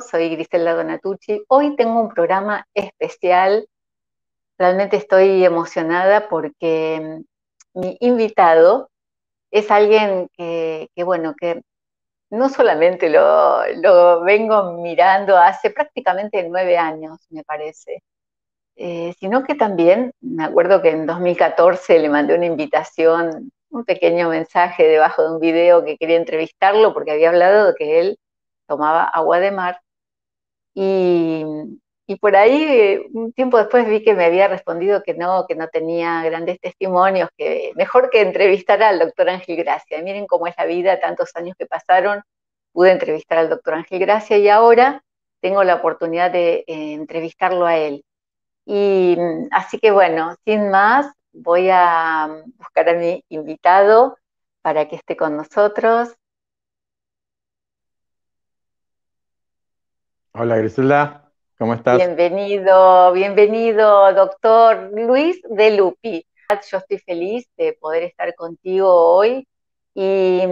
soy Griselda Donatucci. Hoy tengo un programa especial. Realmente estoy emocionada porque mm, mi invitado es alguien que, bueno, que no solamente lo, vengo mirando hace prácticamente nueve años, me parece, eh, sino que también, me acuerdo que en 2014 le mandé una invitación, un pequeño mensaje debajo de un video que quería entrevistarlo porque había hablado de que él tomaba agua de mar y, por ahí, un tiempo después vi que me había respondido que no, que no tenía grandes testimonios, que mejor que entrevistar al doctor Ángel Gracia. miren cómo es la vida, tantos años que pasaron, pude entrevistar al doctor Ángel Gracia y ahora tengo la oportunidad de eh, entrevistarlo a él. Y así que bueno, sin más, voy a buscar a mi invitado para que esté con nosotros. Hola Griselda, ¿cómo estás? Bienvenido, bienvenido, doctor Luis de Lupi. Yo estoy feliz de poder estar contigo hoy y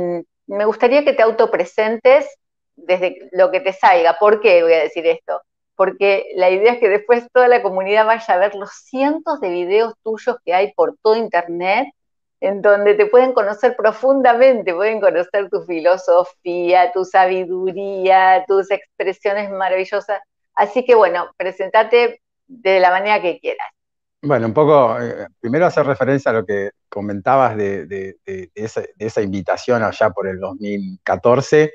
me gustaría que te autopresentes desde lo que te salga. ¿Por qué voy a decir esto? Porque la idea es que después toda la comunidad vaya a ver los cientos de videos tuyos que hay por todo Internet en donde te pueden conocer profundamente, pueden conocer tu filosofía, tu sabiduría, tus expresiones maravillosas. Así que bueno, presentate de la manera que quieras. Bueno, un poco, eh, primero hacer referencia a lo que comentabas de, esa, invitación allá por el 2014.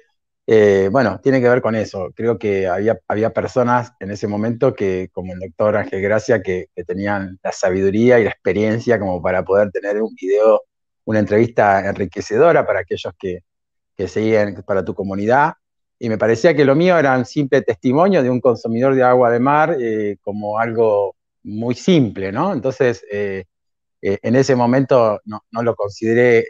Eh, bueno, tiene que ver con eso. Creo que había, había personas en ese momento que, como el doctor Ángel Gracia, que, tenían la sabiduría y la experiencia como para poder tener un video, una entrevista enriquecedora para aquellos que, que seguían para tu comunidad. Y me parecía que lo mío era un simple testimonio de un consumidor de agua de mar eh, como algo muy simple, ¿no? Entonces, eh, en ese momento no, no lo consideré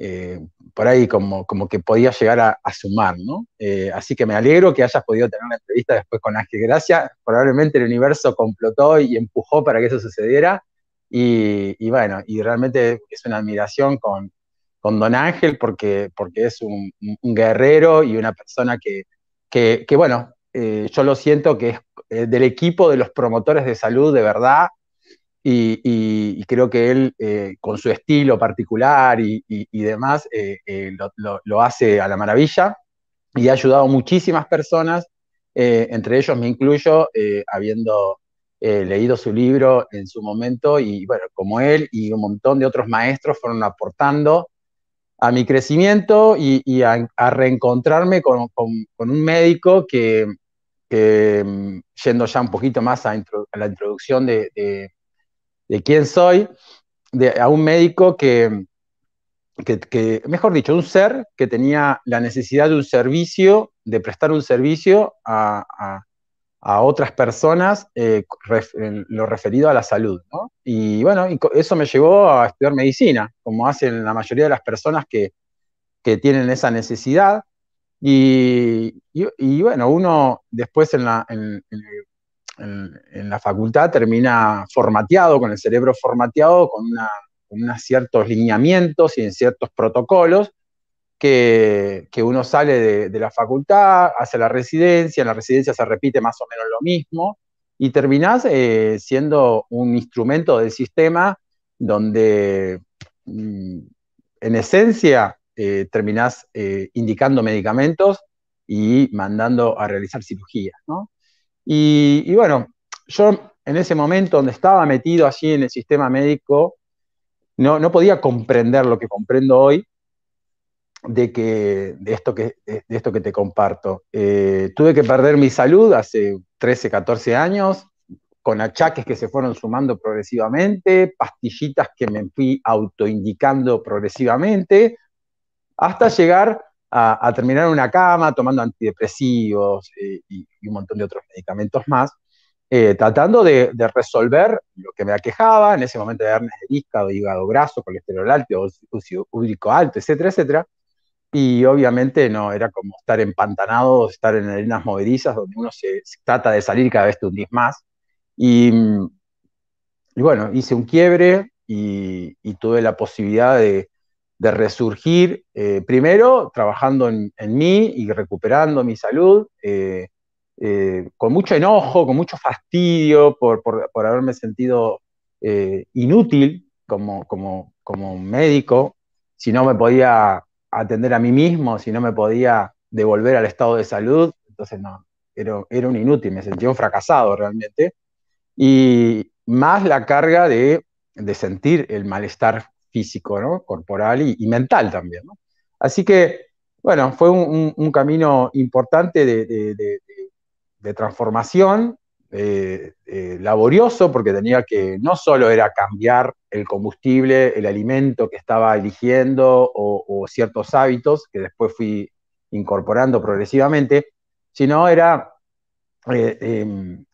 eh, por ahí como, como que podía llegar a, sumar, ¿no? Eh, así que me alegro que hayas podido tener una entrevista después con Ángel Gracia. Probablemente el universo complotó y empujó para que eso sucediera. Y, bueno, y realmente es una admiración con, con Don Ángel porque, porque es un, guerrero y una persona que, que, bueno, eh, yo lo siento que es del equipo de los promotores de salud de verdad y, creo que él, eh, con su estilo particular y, demás, eh, eh, lo, hace a la maravilla y ha ayudado a muchísimas personas, entre ellos me incluyo, habiendo leído su libro en su momento y bueno, como él y un montón de otros maestros fueron aportando a mi crecimiento y, a, reencontrarme con, un médico que, mm, yendo ya un poquito más a, la introducción de de quién soy, de, a un médico que, que, mejor dicho, un ser que tenía la necesidad de un servicio, de prestar un servicio a, otras personas, eh, lo referido a la salud. Y bueno, y eso me llevó a estudiar medicina, como hacen la mayoría de las personas que, tienen esa necesidad. Y, bueno, uno después en, la, en, en, en, la facultad termina formateado, con el cerebro formateado, con, unos ciertos lineamientos y en ciertos protocolos, que, uno sale de, la facultad, hace la residencia, en la residencia se repite más o menos lo mismo, y terminás eh, siendo un instrumento del sistema donde, mm, en esencia, eh, terminás eh, indicando medicamentos y mandando a realizar cirugías, ¿no? Y, bueno, yo en ese momento donde estaba metido allí en el sistema médico, no, no podía comprender lo que comprendo hoy de, que, de, esto, que, de, esto que te comparto. eh, tuve que perder mi salud hace 13, 14 años, con achaques que se fueron sumando progresivamente, pastillitas que me fui autoindicando progresivamente, hasta llegar a, terminar en una cama tomando antidepresivos eh, y, un montón de otros medicamentos más, eh, tratando de, resolver lo que me aquejaba, en ese momento de hernias de hígado, hígado graso, colesterol alto, úcido úrico alto, etcétera, etcétera. Y obviamente no, era como estar empantanado, estar en arenas movedizas donde uno se, trata de salir cada vez te hundís más. Y, y bueno, hice un quiebre y, y tuve la posibilidad de, resurgir, eh, primero trabajando en, mí y recuperando mi salud, eh, eh, con mucho enojo, con mucho fastidio por, haberme sentido inútil como, como, como médico, si no me podía atender a mí mismo, si no me podía devolver al estado de salud, entonces no, era, era un inútil, me sentía un fracasado realmente. Y más la carga de, sentir el malestar físico, ¿no? corporal y, mental también. Así que, bueno, fue un, camino importante de, transformación, eh, eh, laborioso, porque tenía que, no solo era cambiar el combustible, el alimento que estaba eligiendo o ciertos hábitos que después fui incorporando progresivamente, sino era eh, em,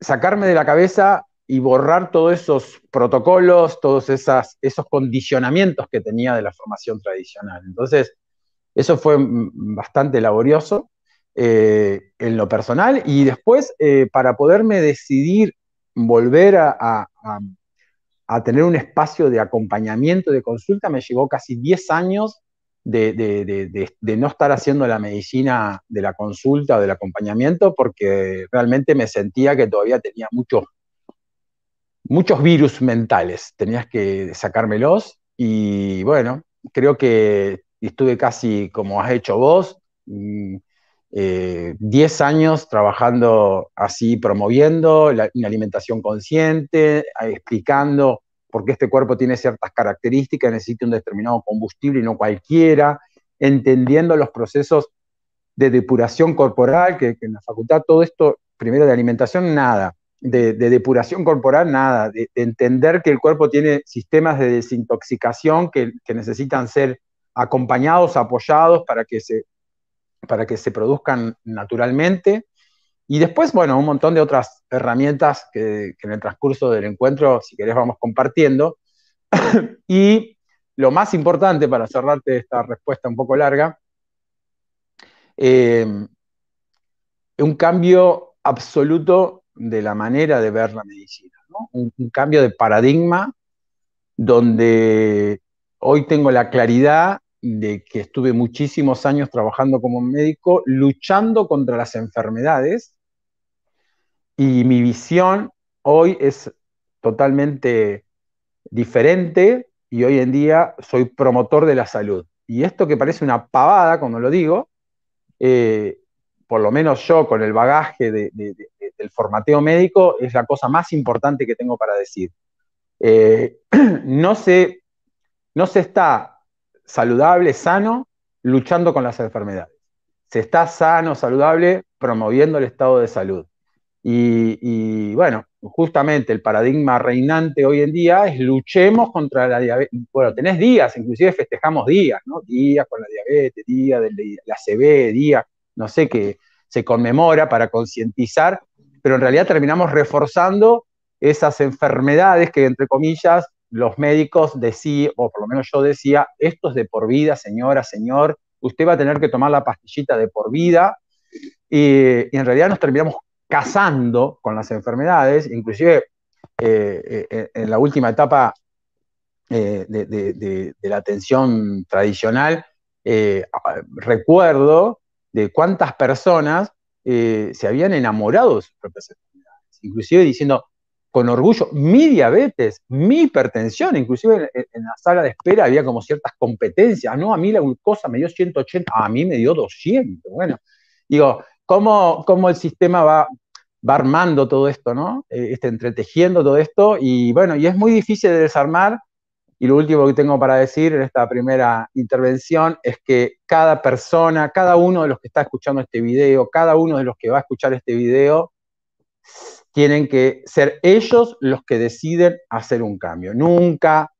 sacarme de la cabeza y borrar todos esos protocolos, todos esos condicionamientos que tenía de la formación tradicional. Entonces, eso fue bastante laborioso eh, en lo personal y después eh, para poderme decidir volver a, tener un espacio de acompañamiento, de consulta, me llevó casi 10 años de, no estar haciendo la medicina de la consulta o del acompañamiento porque realmente me sentía que todavía tenía muchos, muchos virus mentales, tenías que sacármelos y bueno, creo que estuve casi como has hecho vos, 10 mm, eh, años trabajando así, promoviendo una alimentación consciente, explicando porque este cuerpo tiene ciertas características, necesita un determinado combustible y no cualquiera, entendiendo los procesos de depuración corporal, que, en la facultad todo esto, primero de alimentación, nada, de, depuración corporal, nada, de, entender que el cuerpo tiene sistemas de desintoxicación que, necesitan ser acompañados, apoyados para que se, para que se produzcan naturalmente, y después, bueno, un montón de otras herramientas que, en el transcurso del encuentro, si querés, vamos compartiendo. y lo más importante para cerrarte esta respuesta un poco larga, eh, un cambio absoluto de la manera de ver la medicina, un, cambio de paradigma donde hoy tengo la claridad de que estuve muchísimos años trabajando como médico, luchando contra las enfermedades y mi visión hoy es totalmente diferente y hoy en día soy promotor de la salud. Y esto que parece una pavada, como lo digo, eh, por lo menos yo con el bagaje del formateo médico, es la cosa más importante que tengo para decir. Eh, no, se, no se está saludable, sano, luchando con las enfermedades. Se está sano, saludable, promoviendo el estado de salud. Y, bueno, justamente el paradigma reinante hoy en día es luchemos contra la diabetes. Bueno, tenés días, inclusive festejamos días, ¿no? Días con la diabetes, día de la CB, día, no sé, que se conmemora para concientizar, pero en realidad terminamos reforzando esas enfermedades que, entre comillas, los médicos decían, o por lo menos yo decía, esto es de por vida, señora, señor, usted va a tener que tomar la pastillita de por vida, y en realidad nos terminamos casando con las enfermedades, inclusive eh, eh, en la última etapa eh, de, la atención tradicional, recuerdo de cuántas personas se habían enamorado de sus propias enfermedades, inclusive diciendo con orgullo, mi diabetes, mi hipertensión, inclusive en, la sala de espera había como ciertas competencias, no, a mí la glucosa me dio 180, a mí me dio 200, bueno, digo, ¿cómo, cómo el sistema va, va armando todo esto, ¿no? Eh, este, entretejiendo todo esto y bueno, y es muy difícil de desarmar. Y lo último que tengo para decir en esta primera intervención es que cada persona, cada uno de los que está escuchando este video, cada uno de los que va a escuchar este video, tienen que ser ellos los que deciden hacer un cambio. Nunca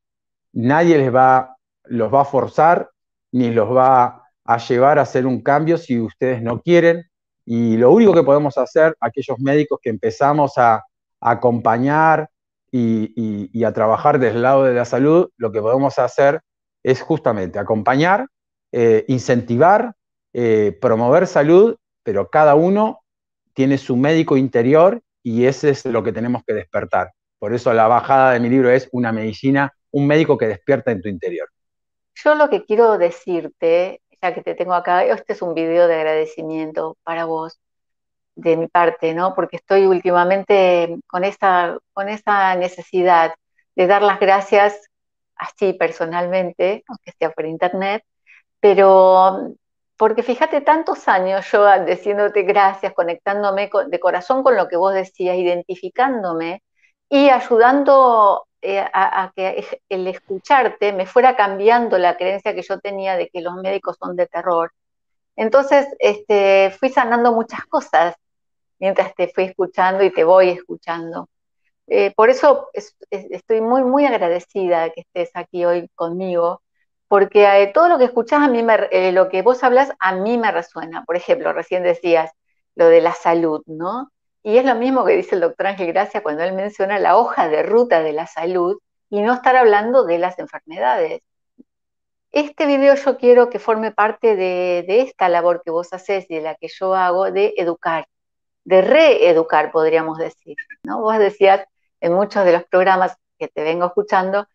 nadie les va, los va a forzar ni los va a llevar a hacer un cambio si ustedes no quieren. Y lo único que podemos hacer, aquellos médicos que empezamos a, acompañar y, a trabajar desde el lado de la salud, lo que podemos hacer es justamente acompañar, eh, incentivar, eh, promover salud, pero cada uno tiene su médico interior y ese es lo que tenemos que despertar. Por eso la bajada de mi libro es una medicina, un médico que despierta en tu interior. yo lo que quiero decirte, ya que te tengo acá, este es un video de agradecimiento para vos, de mi parte, ¿no? Porque estoy últimamente con esa, con necesidad de dar las gracias así personalmente, aunque sea por internet, pero porque fíjate tantos años yo diciéndote gracias, conectándome de corazón con lo que vos decías, identificándome y ayudando eh, a, que el escucharte me fuera cambiando la creencia que yo tenía de que los médicos son de terror. Entonces, este, fui sanando muchas cosas mientras te fui escuchando y te voy escuchando. Eh, por eso estoy muy, muy agradecida que estés aquí hoy conmigo, porque eh, todo lo que escuchás a mí, me, lo que vos hablas, a mí me resuena. Por ejemplo, recién decías lo de la salud, ¿no? Y es lo mismo que dice el doctor Ángel Gracia cuando él menciona la hoja de ruta de la salud y no estar hablando de las enfermedades. Este video yo quiero que forme parte de, esta labor que vos haces y de la que yo hago de educar, de reeducar, podríamos decir. ¿no? Vos decías en muchos de los programas que te vengo escuchando,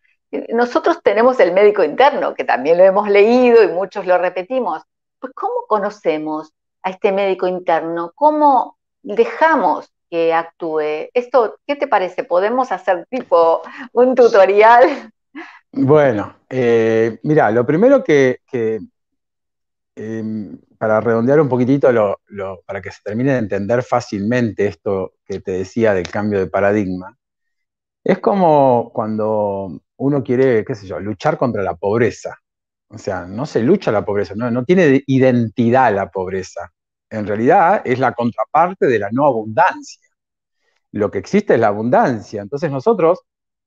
nosotros tenemos el médico interno, que también lo hemos leído y muchos lo repetimos. Pues ¿cómo conocemos a este médico interno? ¿Cómo dejamos que actúe. Esto, ¿qué te parece? ¿Podemos hacer tipo un tutorial? Bueno, eh, mira, lo primero que, em, para redondear un poquitito, para que se termine de entender fácilmente esto que te decía del cambio de paradigma, es como cuando uno quiere, qué sé yo, luchar contra la pobreza. O sea, no se lucha la pobreza, no, no tiene identidad la pobreza en realidad es la contraparte de la no abundancia. Lo que existe es la abundancia. Entonces nosotros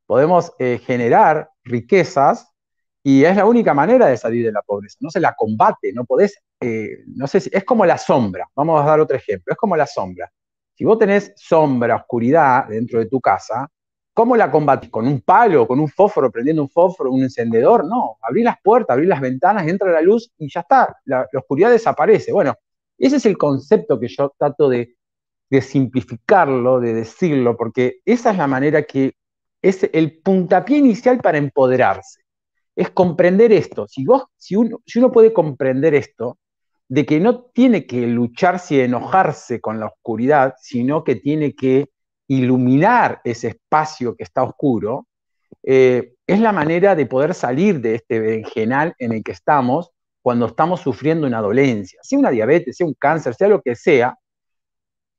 podemos eh, generar riquezas y es la única manera de salir de la pobreza. No se la combate, no podés, eh, no sé si, es como la sombra. Vamos a dar otro ejemplo, es como la sombra. Si vos tenés sombra, oscuridad dentro de tu casa, ¿cómo la combatís? ¿Con un palo, con un fósforo, prendiendo un fósforo, un encendedor? No, abrí las puertas, abrí las ventanas, entra la luz y ya está, la oscuridad desaparece. Bueno, ese es el concepto que yo trato de, simplificarlo, de decirlo, porque esa es la manera que es el puntapié inicial para empoderarse. Es comprender esto. Si, vos, si, uno, puede comprender esto, de que no tiene que lucharse y enojarse con la oscuridad, sino que tiene que iluminar ese espacio que está oscuro, eh, es la manera de poder salir de este berenjenal en el que estamos cuando estamos sufriendo una dolencia, sea una diabetes, sea un cáncer, sea lo que sea,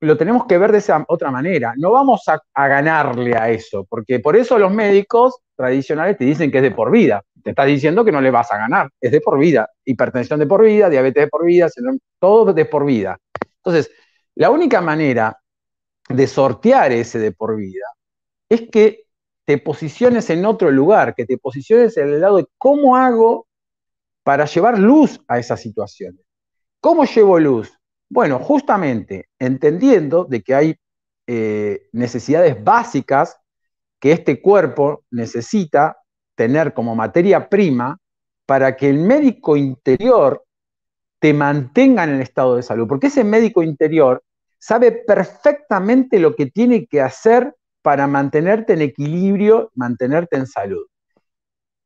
lo tenemos que ver de esa otra manera. No vamos a, ganarle a eso, porque por eso los médicos tradicionales te dicen que es de por vida. Te estás diciendo que no le vas a ganar, es de por vida. Hipertensión de por vida, diabetes de por vida, todo de por vida. Entonces, la única manera de sortear ese de por vida es que te posiciones en otro lugar, que te posiciones en el lado de cómo hago para llevar luz a esas situaciones. ¿Cómo llevo luz? Bueno, justamente entendiendo de que hay eh, necesidades básicas que este cuerpo necesita tener como materia prima para que el médico interior te mantenga en el estado de salud, porque ese médico interior sabe perfectamente lo que tiene que hacer para mantenerte en equilibrio, mantenerte en salud.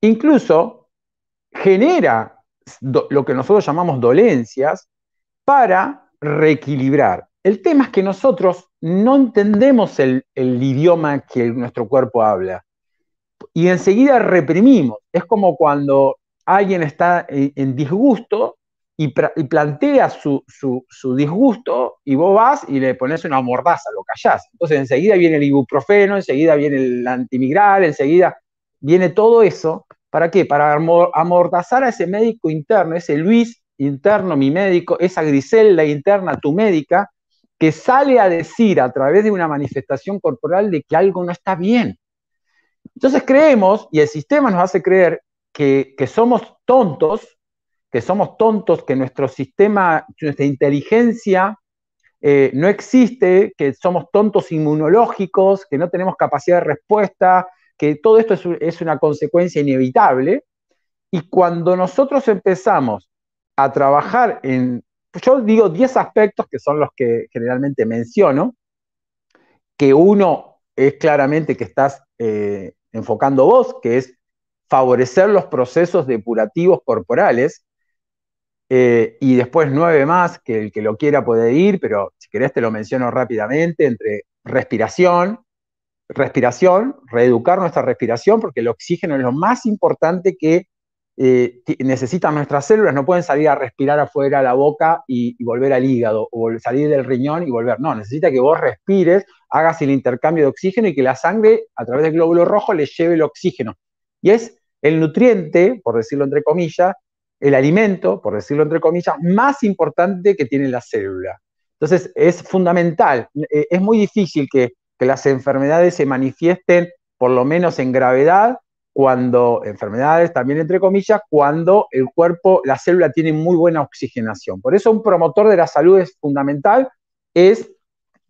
Incluso genera lo que nosotros llamamos dolencias para reequilibrar. El tema es que nosotros no entendemos el, idioma que nuestro cuerpo habla y enseguida reprimimos. Es como cuando alguien está en, disgusto y, plantea su, disgusto y vos vas y le pones una mordaza, lo callás. Entonces enseguida viene el ibuprofeno, enseguida viene el antimigral, enseguida viene todo eso ¿Para qué? Para amordazar a ese médico interno, ese Luis interno, mi médico, esa Griselda interna, tu médica, que sale a decir a través de una manifestación corporal de que algo no está bien. Entonces creemos, y el sistema nos hace creer, que, somos tontos, que somos tontos, que nuestro sistema, nuestra inteligencia eh, no existe, que somos tontos inmunológicos, que no tenemos capacidad de respuesta, que todo esto es, una consecuencia inevitable. Y cuando nosotros empezamos a trabajar en, yo digo 10 aspectos que son los que generalmente menciono, que uno es claramente que estás eh, enfocando vos, que es favorecer los procesos depurativos corporales. Eh, y después nueve más, que el que lo quiera puede ir, pero si querés te lo menciono rápidamente, entre respiración, respiración, reeducar nuestra respiración, porque el oxígeno es lo más importante que eh, necesitan nuestras células, no pueden salir a respirar afuera la boca y, volver al hígado, o salir del riñón y volver. No, necesita que vos respires, hagas el intercambio de oxígeno y que la sangre, a través del glóbulo rojo, le lleve el oxígeno. Y es el nutriente, por decirlo entre comillas, el alimento, por decirlo entre comillas, más importante que tiene la célula. Entonces, es fundamental. Eh, es muy difícil que, que las enfermedades se manifiesten, por lo menos en gravedad, cuando, enfermedades también entre comillas, cuando el cuerpo, la célula tiene muy buena oxigenación. Por eso un promotor de la salud es fundamental, es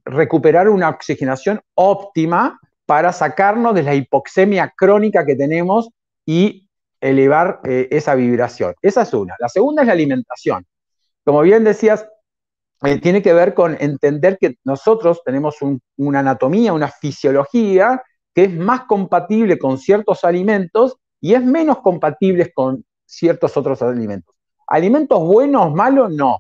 recuperar una oxigenación óptima para sacarnos de la hipoxemia crónica que tenemos y elevar eh, esa vibración. Esa es una. La segunda es la alimentación. Como bien decías, eh, tiene que ver con entender que nosotros tenemos una anatomía, una fisiología que es más compatible con ciertos alimentos y es menos compatible con ciertos otros alimentos. Alimentos buenos, malos, no.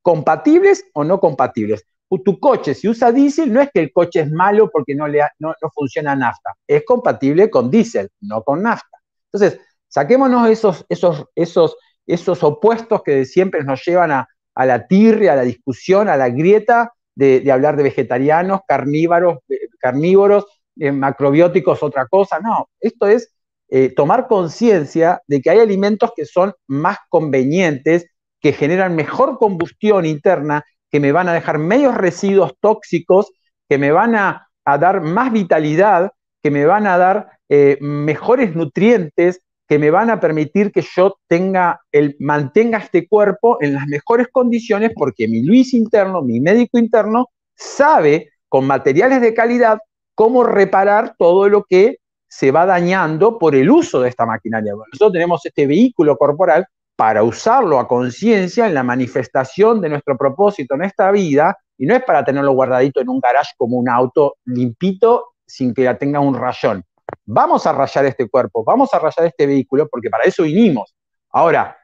Compatibles o no compatibles. Tu coche, si usa diésel, no es que el coche es malo porque no, le no, funciona nafta. Es compatible con diésel, no con nafta. Entonces, saquémonos esos, esos, esos, esos opuestos que siempre nos llevan a, la tirria, a la discusión, a la grieta de, de hablar de vegetarianos, carnívoros, eh, carnívoros macrobióticos otra cosa, no, esto es eh, tomar conciencia de que hay alimentos que son más convenientes, que generan mejor combustión interna, que me van a dejar menos residuos tóxicos, que me van a, dar más vitalidad, que me van a dar eh, mejores nutrientes, que me van a permitir que yo tenga el, mantenga este cuerpo en las mejores condiciones porque mi Luis interno, mi médico interno, sabe con materiales de calidad cómo reparar todo lo que se va dañando por el uso de esta maquinaria. nosotros tenemos este vehículo corporal para usarlo a conciencia en la manifestación de nuestro propósito en esta vida, y no es para tenerlo guardadito en un garage como un auto limpito sin que tenga un rayón. Vamos a rayar este cuerpo, vamos a rayar este vehículo, porque para eso vinimos. Ahora,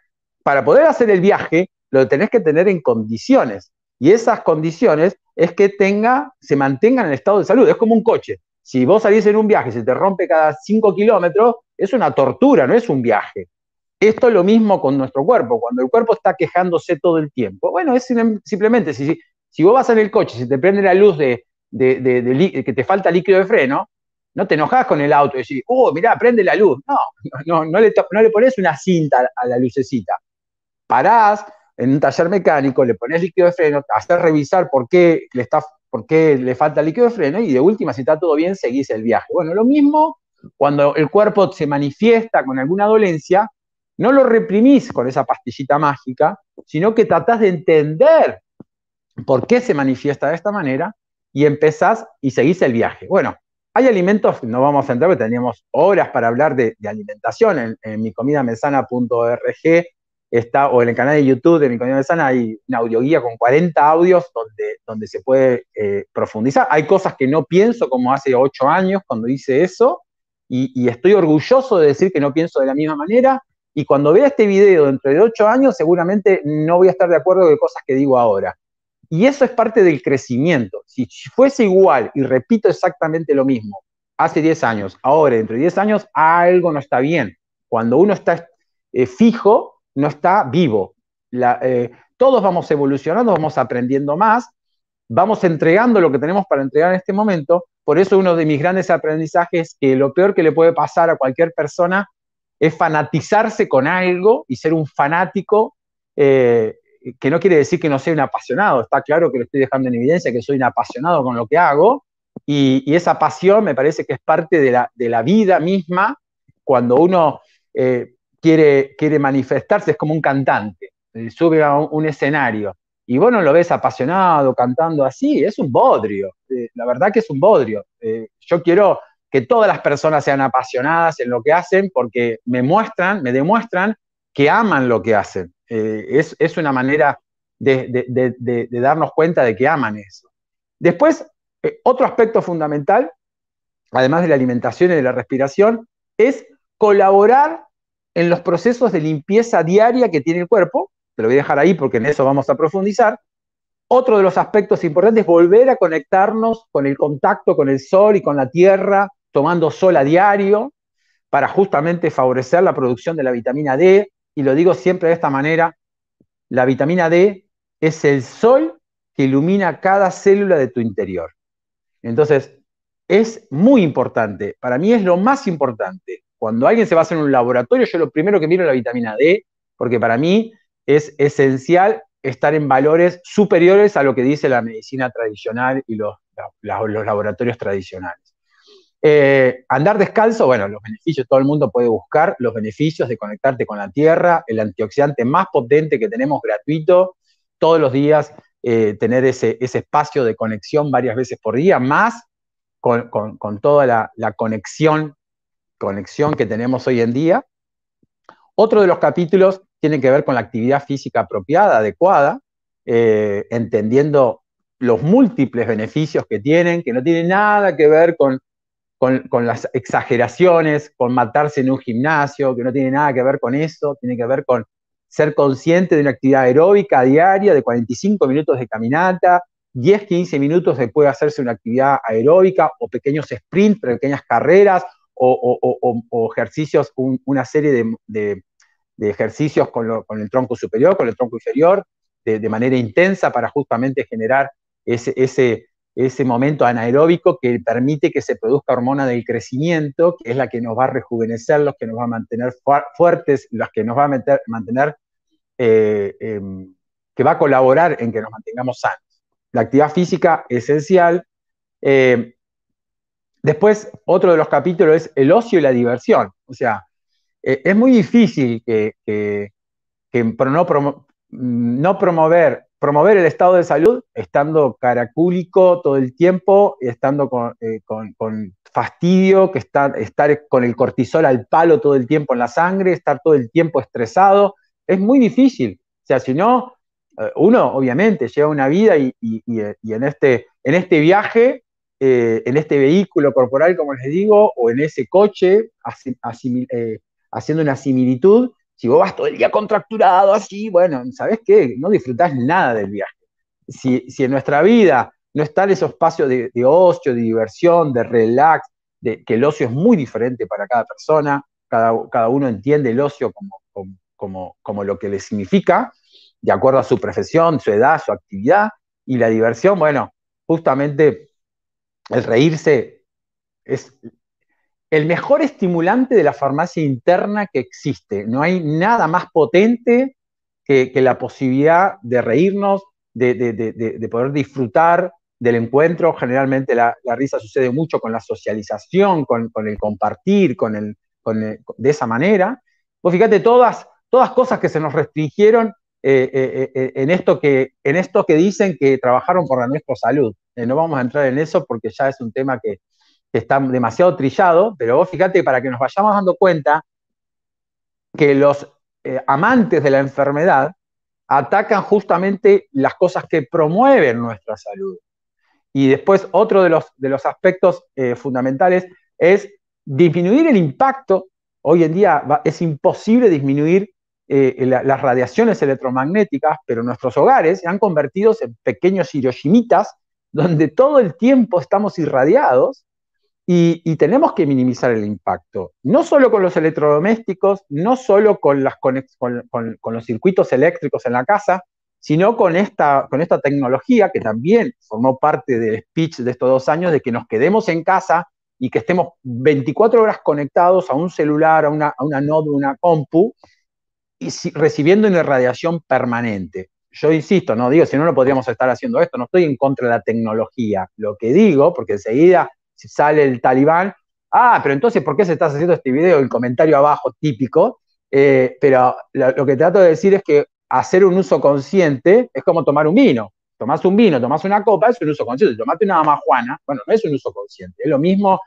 para poder hacer el viaje, lo tenés que tener en condiciones. Y esas condiciones es que tenga, se mantenga en el estado de salud. Es como un coche. Si vos salís en un viaje y se te rompe cada 5 kilómetros, es una tortura, no es un viaje. Esto es lo mismo con nuestro cuerpo. Cuando el cuerpo está quejándose todo el tiempo, bueno, es simplemente, si, si vos vas en el coche, si te prende la luz de, que te falta líquido de freno, no te enojas con el auto y decís, oh, mirá, prende la luz. No, no, no, le, no le pones una cinta a la lucecita. Parás, en un taller mecánico, le pones líquido de freno, hacer revisar por qué le, está, por qué le falta líquido de freno y de última, si está todo bien, seguís el viaje. Bueno, lo mismo cuando el cuerpo se manifiesta con alguna dolencia, no lo reprimís con esa pastillita mágica, sino que tratás de entender por qué se manifiesta de esta manera y empezás y seguís el viaje. Bueno, hay alimentos, no vamos a entrar, porque teníamos horas para hablar de, alimentación en, en está, o en el canal de YouTube de Mi Comida de Sana hay una audioguía con 40 audios donde, donde se puede eh, profundizar. Hay cosas que no pienso como hace 8 años cuando hice eso, y, estoy orgulloso de decir que no pienso de la misma manera, y cuando vea este video dentro de 8 años seguramente no voy a estar de acuerdo con cosas que digo ahora. Y eso es parte del crecimiento. Si fuese igual y repito exactamente lo mismo hace 10 años, ahora dentro de 10 años, algo no está bien. Cuando uno está eh, fijo, no está vivo. Eh, todos vamos evolucionando, vamos aprendiendo más, vamos entregando lo que tenemos para entregar en este momento. Por eso uno de mis grandes aprendizajes es que lo peor que le puede pasar a cualquier persona es fanatizarse con algo y ser un fanático, eh, que no quiere decir que no sea un apasionado. Está claro que lo estoy dejando en evidencia, que soy un apasionado con lo que hago. Y, esa pasión me parece que es parte de la, de la vida misma. Cuando uno eh, quiere, quiere manifestarse, es como un cantante, eh, sube a un, escenario y vos no lo ves apasionado, cantando así, es un bodrio, la verdad que es un bodrio. Yo quiero que todas las personas sean apasionadas en lo que hacen porque me muestran, me demuestran que aman lo que hacen. Es, es, una manera de, de, de, darnos cuenta de que aman eso. Después, otro aspecto fundamental, además de la alimentación y de la respiración, es colaborar en los procesos de limpieza diaria que tiene el cuerpo, te lo voy a dejar ahí porque en eso vamos a profundizar. Otro de los aspectos importantes es volver a conectarnos con el contacto con el sol y con la tierra, tomando sol a diario, para justamente favorecer la producción de la vitamina D. Y lo digo siempre de esta manera, la vitamina D es el sol que ilumina cada célula de tu interior. Entonces, es muy importante, para mí es lo más importante. Cuando alguien se va a hacer un laboratorio, yo lo primero que miro es la vitamina D, porque para mí es esencial estar en valores superiores a lo que dice la medicina tradicional y los, los laboratorios tradicionales. Eh, andar descalzo, bueno, los beneficios, todo el mundo puede buscar los beneficios de conectarte con la tierra, el antioxidante más potente que tenemos gratuito, todos los días eh, tener ese, espacio de conexión varias veces por día, más con, toda la, conexión, conexión que tenemos hoy en día. Otro de los capítulos tiene que ver con la actividad física apropiada, adecuada, eh, entendiendo los múltiples beneficios que tienen, que no tienen nada que ver con con, las exageraciones, con matarse en un gimnasio, que no tiene nada que ver con eso, tiene que ver con ser consciente de una actividad aeróbica diaria de 45 minutos de caminata, 10, 15 minutos de hacerse una actividad aeróbica o pequeños sprints, pequeñas carreras o, ejercicios, una serie de, ejercicios con, el tronco superior, con el tronco inferior, de, manera intensa para justamente generar ese, ese momento anaeróbico que permite que se produzca hormona del crecimiento, que es la que nos va a rejuvenecer, los que nos va a mantener fuertes, los que nos va a mantener, eh, em, que va a colaborar en que nos mantengamos sanos. La actividad física esencial. Eh, después, otro de los capítulos es el ocio y la diversión. O sea, eh, es muy difícil que, que, no, no promover promover el estado de salud estando caracúlico todo el tiempo, estando eh, con, fastidio, que está, estar con el cortisol al palo todo el tiempo en la sangre, estar todo el tiempo estresado, es muy difícil. O sea, si no, eh, uno obviamente lleva una vida y, en, este, en este viaje, eh, en este vehículo corporal, como les digo, o en ese coche, haciendo una similitud, si vos vas todo el día contracturado así, bueno, ¿sabes qué? No disfrutás nada del viaje. Si, en nuestra vida no están esos espacios de, ocio, de diversión, de relax, de, que el ocio es muy diferente para cada persona, cada, cada uno entiende el ocio como, como, como, lo que le significa, de acuerdo a su profesión, su edad, su actividad, y la diversión, bueno, justamente el reírse es el mejor estimulante de la farmacia interna que existe. No hay nada más potente que, la posibilidad de reírnos, de, poder disfrutar del encuentro. Generalmente la, risa sucede mucho con la socialización, con, el compartir, con el, de esa manera. Pues fíjate, todas, todas cosas que se nos restringieron eh, eh, eh, en, esto que, en esto que dicen que trabajaron por la nuestra salud. no vamos a entrar en eso porque ya es un tema que, está demasiado trillado, pero vos fíjate para que nos vayamos dando cuenta que los eh, amantes de la enfermedad atacan justamente las cosas que promueven nuestra salud. Y después otro de los, de los aspectos eh, fundamentales es disminuir el impacto. Hoy en día es imposible disminuir eh, las radiaciones electromagnéticas, pero nuestros hogares se han convertido en pequeños hiroshimitas donde todo el tiempo estamos irradiados y, tenemos que minimizar el impacto, no solo con los electrodomésticos, no solo con, los circuitos eléctricos en la casa, sino con esta, con esta tecnología que también formó parte del speech de estos dos años, de que nos quedemos en casa y que estemos 24 horas conectados a un celular, a una, a una node, una compu, y recibiendo una radiación permanente. Yo insisto, no digo, si no, no podríamos estar haciendo esto, no estoy en contra de la tecnología. Lo que digo, porque enseguida sale el talibán, ah, pero entonces, ¿por qué se está haciendo este video? El comentario abajo típico, eh, pero lo, que trato de decir es que hacer un uso consciente es como tomar un vino. Tomás un vino, tomás una copa, es un uso consciente. Tomate una majuana, bueno, no es un uso consciente. Es lo mismo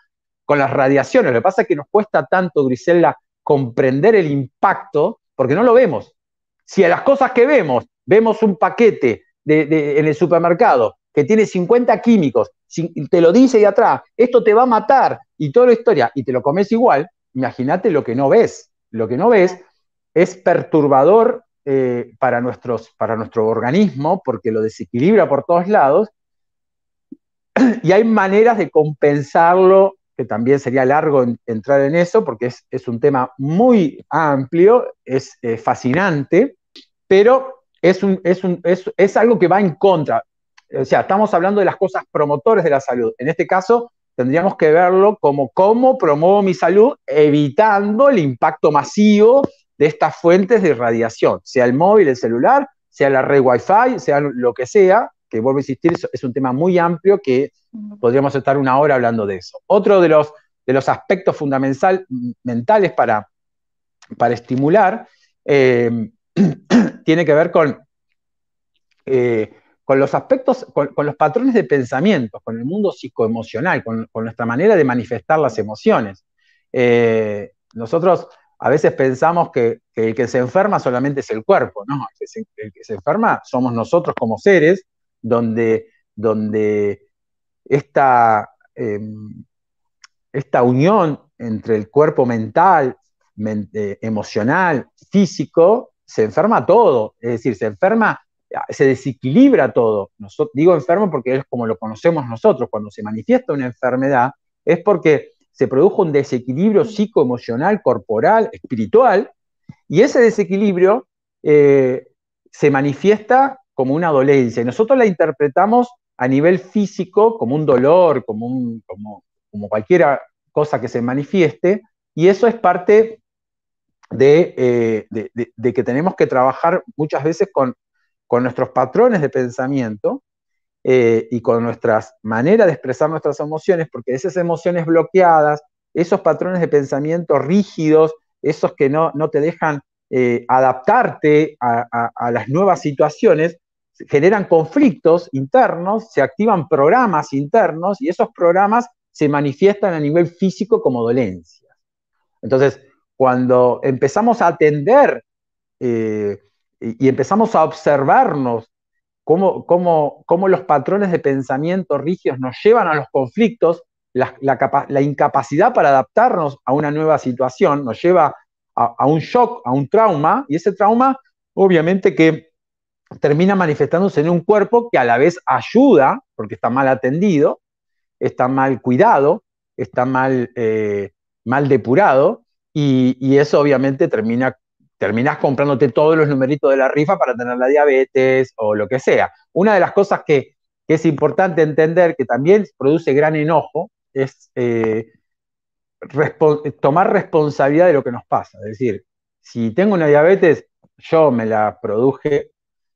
con las radiaciones. Lo que pasa es que nos cuesta tanto, Grisela, comprender el impacto porque no lo vemos. Si a las cosas que vemos, vemos un paquete en el supermercado que tiene 50 químicos, te lo dice de atrás, esto te va a matar y toda la historia, y te lo comes igual, imagínate lo que no ves. Lo que no ves es perturbador eh, para, nuestros, para nuestro organismo porque lo desequilibra por todos lados y hay maneras de compensarlo, que también sería largo entrar en eso porque es, un tema muy amplio, es fascinante, pero es, un, es, un, es algo que va en contra. O sea, estamos hablando de las cosas promotores de la salud. En este caso, tendríamos que verlo como cómo promuevo mi salud evitando el impacto masivo de estas fuentes de radiación, sea el móvil, el celular, sea la red Wi-Fi, sea lo que sea, que vuelvo a insistir, es un tema muy amplio que podríamos estar una hora hablando de eso. Otro de los, de los aspectos fundamentales para, para estimular eh, tiene que ver con eh, con los aspectos, con, los patrones de pensamiento, con el mundo psicoemocional, con, nuestra manera de manifestar las emociones. Eh, nosotros a veces pensamos que, el que se enferma solamente es el cuerpo, ¿no? El que se, enferma somos nosotros como seres, donde, donde esta, em, esta unión entre el cuerpo mental, eh, emocional, físico, se enferma todo, es decir, se enferma se desequilibra todo. digo enfermo porque es como lo conocemos nosotros. Cuando se manifiesta una enfermedad es porque se produjo un desequilibrio psicoemocional, corporal, espiritual, y ese desequilibrio eh, se manifiesta como una dolencia. Y nosotros la interpretamos a nivel físico como un dolor, como, un, como, como cualquier cosa que se manifieste, y eso es parte de, eh, de, que tenemos que trabajar muchas veces con con nuestros patrones de pensamiento eh, y con nuestras maneras de expresar nuestras emociones, porque esas emociones bloqueadas, esos patrones de pensamiento rígidos, esos que no, no te dejan eh, adaptarte a, las nuevas situaciones, generan conflictos internos, se activan programas internos y esos programas se manifiestan a nivel físico como dolencias. Entonces, cuando empezamos a atender eh, y, empezamos a observarnos cómo, cómo, los patrones de pensamiento rígidos nos llevan a los conflictos, la, incapacidad para adaptarnos a una nueva situación nos lleva a, un shock, a un trauma, y ese trauma obviamente que termina manifestándose en un cuerpo que a la vez ayuda, porque está mal atendido, está mal cuidado, está mal, eh, mal depurado, y, y, eso obviamente termina terminás comprándote todos los numeritos de la rifa para tener la diabetes o lo que sea. Una de las cosas que, es importante entender, que también produce gran enojo, es eh, tomar responsabilidad de lo que nos pasa. Es decir, si tengo una diabetes, yo me la produje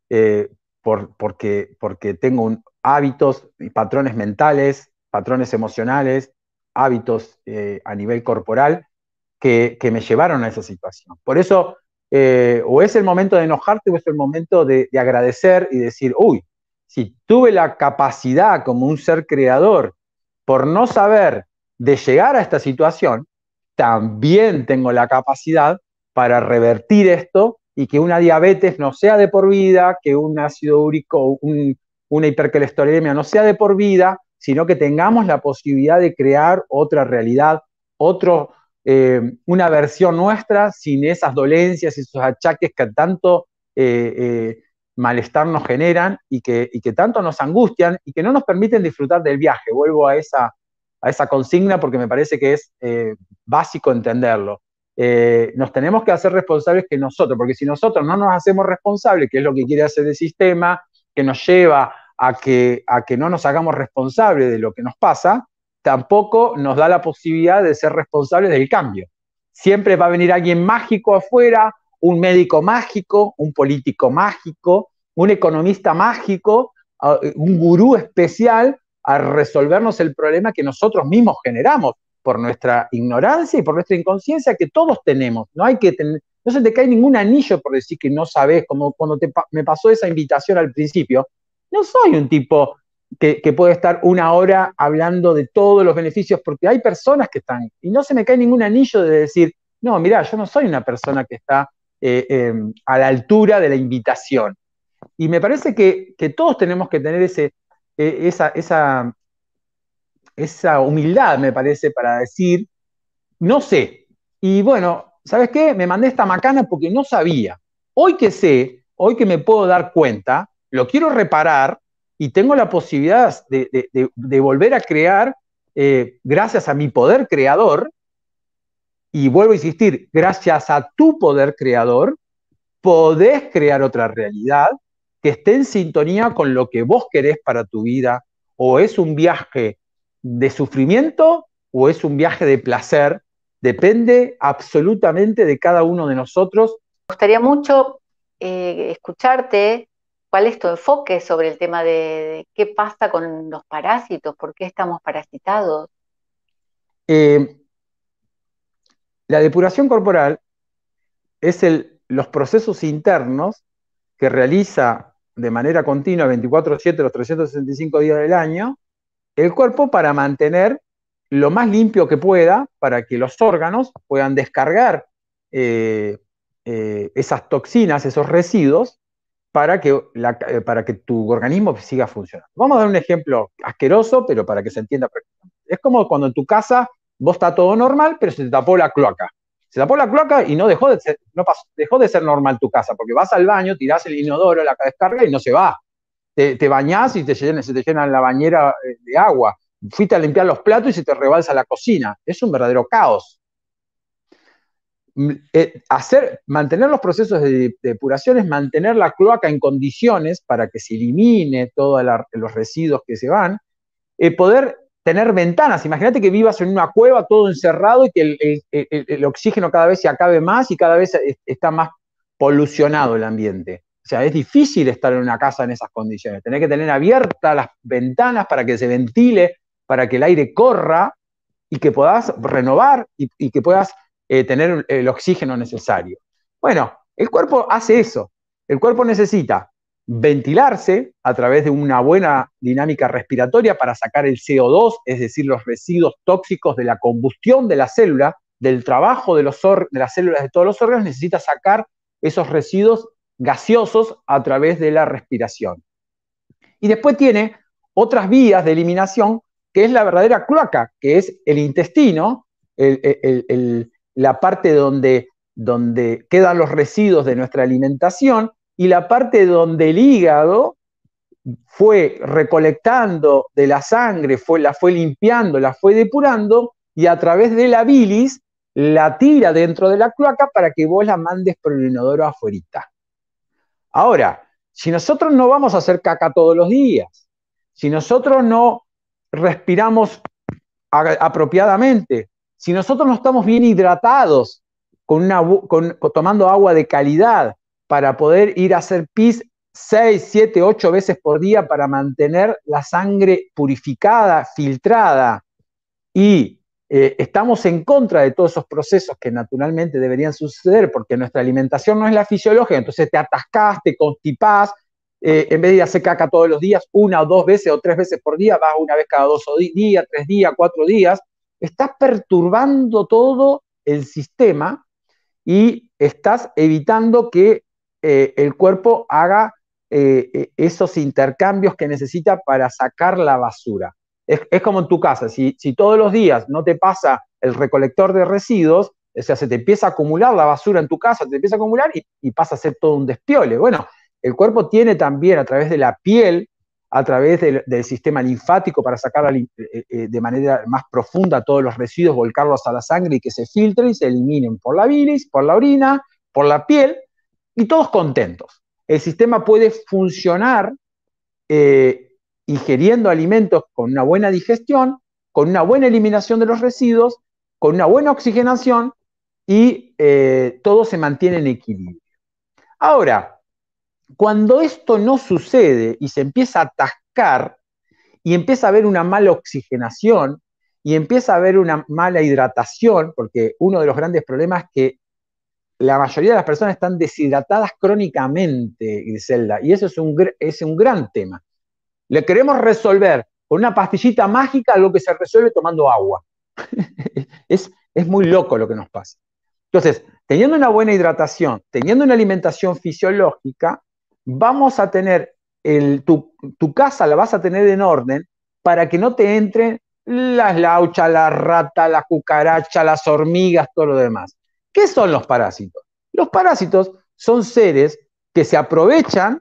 eh, por, porque, tengo hábitos y patrones mentales, patrones emocionales, hábitos eh, a nivel corporal que, me llevaron a esa situación. Por eso eh, o es el momento de enojarte o es el momento de, agradecer y decir, uy, si tuve la capacidad como un ser creador por no saber de llegar a esta situación, también tengo la capacidad para revertir esto y que una diabetes no sea de por vida, que un ácido úrico, una hipercolesterolemia no sea de por vida, sino que tengamos la posibilidad de crear otra realidad, otro, eh, una versión nuestra sin esas dolencias y esos achaques que tanto eh, eh, malestar nos generan y que, que, tanto nos angustian y que no nos permiten disfrutar del viaje. Vuelvo a esa, a esa consigna porque me parece que es básico entenderlo. nos tenemos que hacer responsables que nosotros, porque si nosotros no nos hacemos responsables, que es lo que quiere hacer el sistema, que nos lleva a que, a que no nos hagamos responsables de lo que nos pasa, tampoco nos da la posibilidad de ser responsables del cambio. Siempre va a venir alguien mágico afuera, un médico mágico, un político mágico, un economista mágico, un gurú especial a resolvernos el problema que nosotros mismos generamos por nuestra ignorancia y por nuestra inconsciencia que todos tenemos. No hay que no se te cae ningún anillo por decir que no sabes, como cuando me pasó esa invitación al principio. No soy un tipo que, puede estar una hora hablando de todos los beneficios, porque hay personas que están, y no se me cae ningún anillo de decir, no, mira, yo no soy una persona que está eh, em, a la altura de la invitación. Y me parece que, todos tenemos que tener ese, e, esa, esa, esa humildad, me parece, para decir, no sé, Y bueno, ¿sabes qué? Me mandé esta macana porque no sabía. Hoy que sé, hoy que me puedo dar cuenta, lo quiero reparar y tengo la posibilidad de, volver a crear eh, gracias a mi poder creador, y vuelvo a insistir, gracias a tu poder creador, podés crear otra realidad que esté en sintonía con lo que vos querés para tu vida, o es un viaje de sufrimiento o es un viaje de placer, depende absolutamente de cada uno de nosotros. Me gustaría mucho eh, escucharte cuál es tu enfoque sobre el tema de, qué pasa con los parásitos, por qué estamos parasitados. Eh, la depuración corporal es los procesos internos que realiza de manera continua 24/7 los 365 días del año el cuerpo para mantener lo más limpio que pueda para que los órganos puedan descargar eh, eh, esas toxinas, esos residuos, para que, eh, para que tu organismo siga funcionando. Vamos a dar un ejemplo asqueroso, pero para que se entienda perfectamente. Es como cuando en tu casa vos está todo normal, pero se te tapó la cloaca. Se tapó la cloaca y no dejó de ser, no dejó de ser normal tu casa, porque vas al baño, tirás el inodoro, la descarga y no se va. Te, te bañás y te se te llena la bañera de agua fuiste a limpiar los platos y se te rebalsa la cocina. Es un verdadero caos. Eh, hacer, mantener los procesos de, depuración es mantener la cloaca en condiciones para que se elimine todos los residuos que se van. Eh, poder tener ventanas. Imagínate que vivas en una cueva todo encerrado y que el, oxígeno cada vez se acabe más y cada vez está más polucionado el ambiente. O sea, es difícil estar en una casa en esas condiciones. Tener que tener abiertas las ventanas para que se ventile para que el aire corra y que puedas renovar y, que puedas eh, tener el oxígeno necesario. Bueno, el cuerpo hace eso. El cuerpo necesita ventilarse a través de una buena dinámica respiratoria para sacar el CO2, es decir, los residuos tóxicos de la combustión de la célula, del trabajo de, los de las células de todos los órganos, necesita sacar esos residuos gaseosos a través de la respiración. Y después tiene otras vías de eliminación que es la verdadera cloaca, que es el intestino, la parte donde, donde quedan los residuos de nuestra alimentación y la parte donde el hígado fue recolectando de la sangre, fue, la fue limpiando, la fue depurando y a través de la bilis la tira dentro de la cloaca para que vos la mandes por el inodoro afuera. Ahora, si nosotros no vamos a hacer caca todos los días, si nosotros no respiramos apropiadamente, si nosotros no estamos bien hidratados, con una, tomando agua de calidad para poder ir a hacer pis 6, 7, 8 veces por día para mantener la sangre purificada, filtrada, y eh, estamos en contra de todos esos procesos que naturalmente deberían suceder porque nuestra alimentación no es la fisiológica, entonces te atascás, te constipás, eh, en vez de hacer caca todos los días, una o dos veces o tres veces por día, vas una vez cada dos días, tres días, cuatro días, estás perturbando todo el sistema y estás evitando que eh, el cuerpo haga eh, esos intercambios que necesita para sacar la basura. Es, como en tu casa, si, todos los días no te pasa el recolector de residuos, o sea, se te empieza a acumular la basura en tu casa, te empieza a acumular y, y pasa a ser todo un despiole. Bueno, el cuerpo tiene también a través de la piel, a través del, sistema linfático para sacar eh, eh, de manera más profunda todos los residuos, volcarlos a la sangre y que se filtren y se eliminen por la bilis, por la orina, por la piel, y todos contentos. El sistema puede funcionar eh, ingiriendo alimentos con una buena digestión, con una buena eliminación de los residuos, con una buena oxigenación y todo se mantiene en equilibrio. Ahora, cuando esto no sucede y se empieza a atascar y empieza a haber una mala oxigenación y empieza a haber una mala hidratación, porque uno de los grandes problemas es que la mayoría de las personas están deshidratadas crónicamente, Griselda, y eso es un, es un gran tema. Le queremos resolver con una pastillita mágica algo que se resuelve tomando agua. es, es muy loco lo que nos pasa. Entonces, teniendo una buena hidratación, teniendo una alimentación fisiológica, vamos a tener tu, casa, la vas a tener en orden para que no te entren las lauchas, la rata, la cucaracha, las hormigas, todo lo demás. ¿Qué son los parásitos? Los parásitos son seres que se aprovechan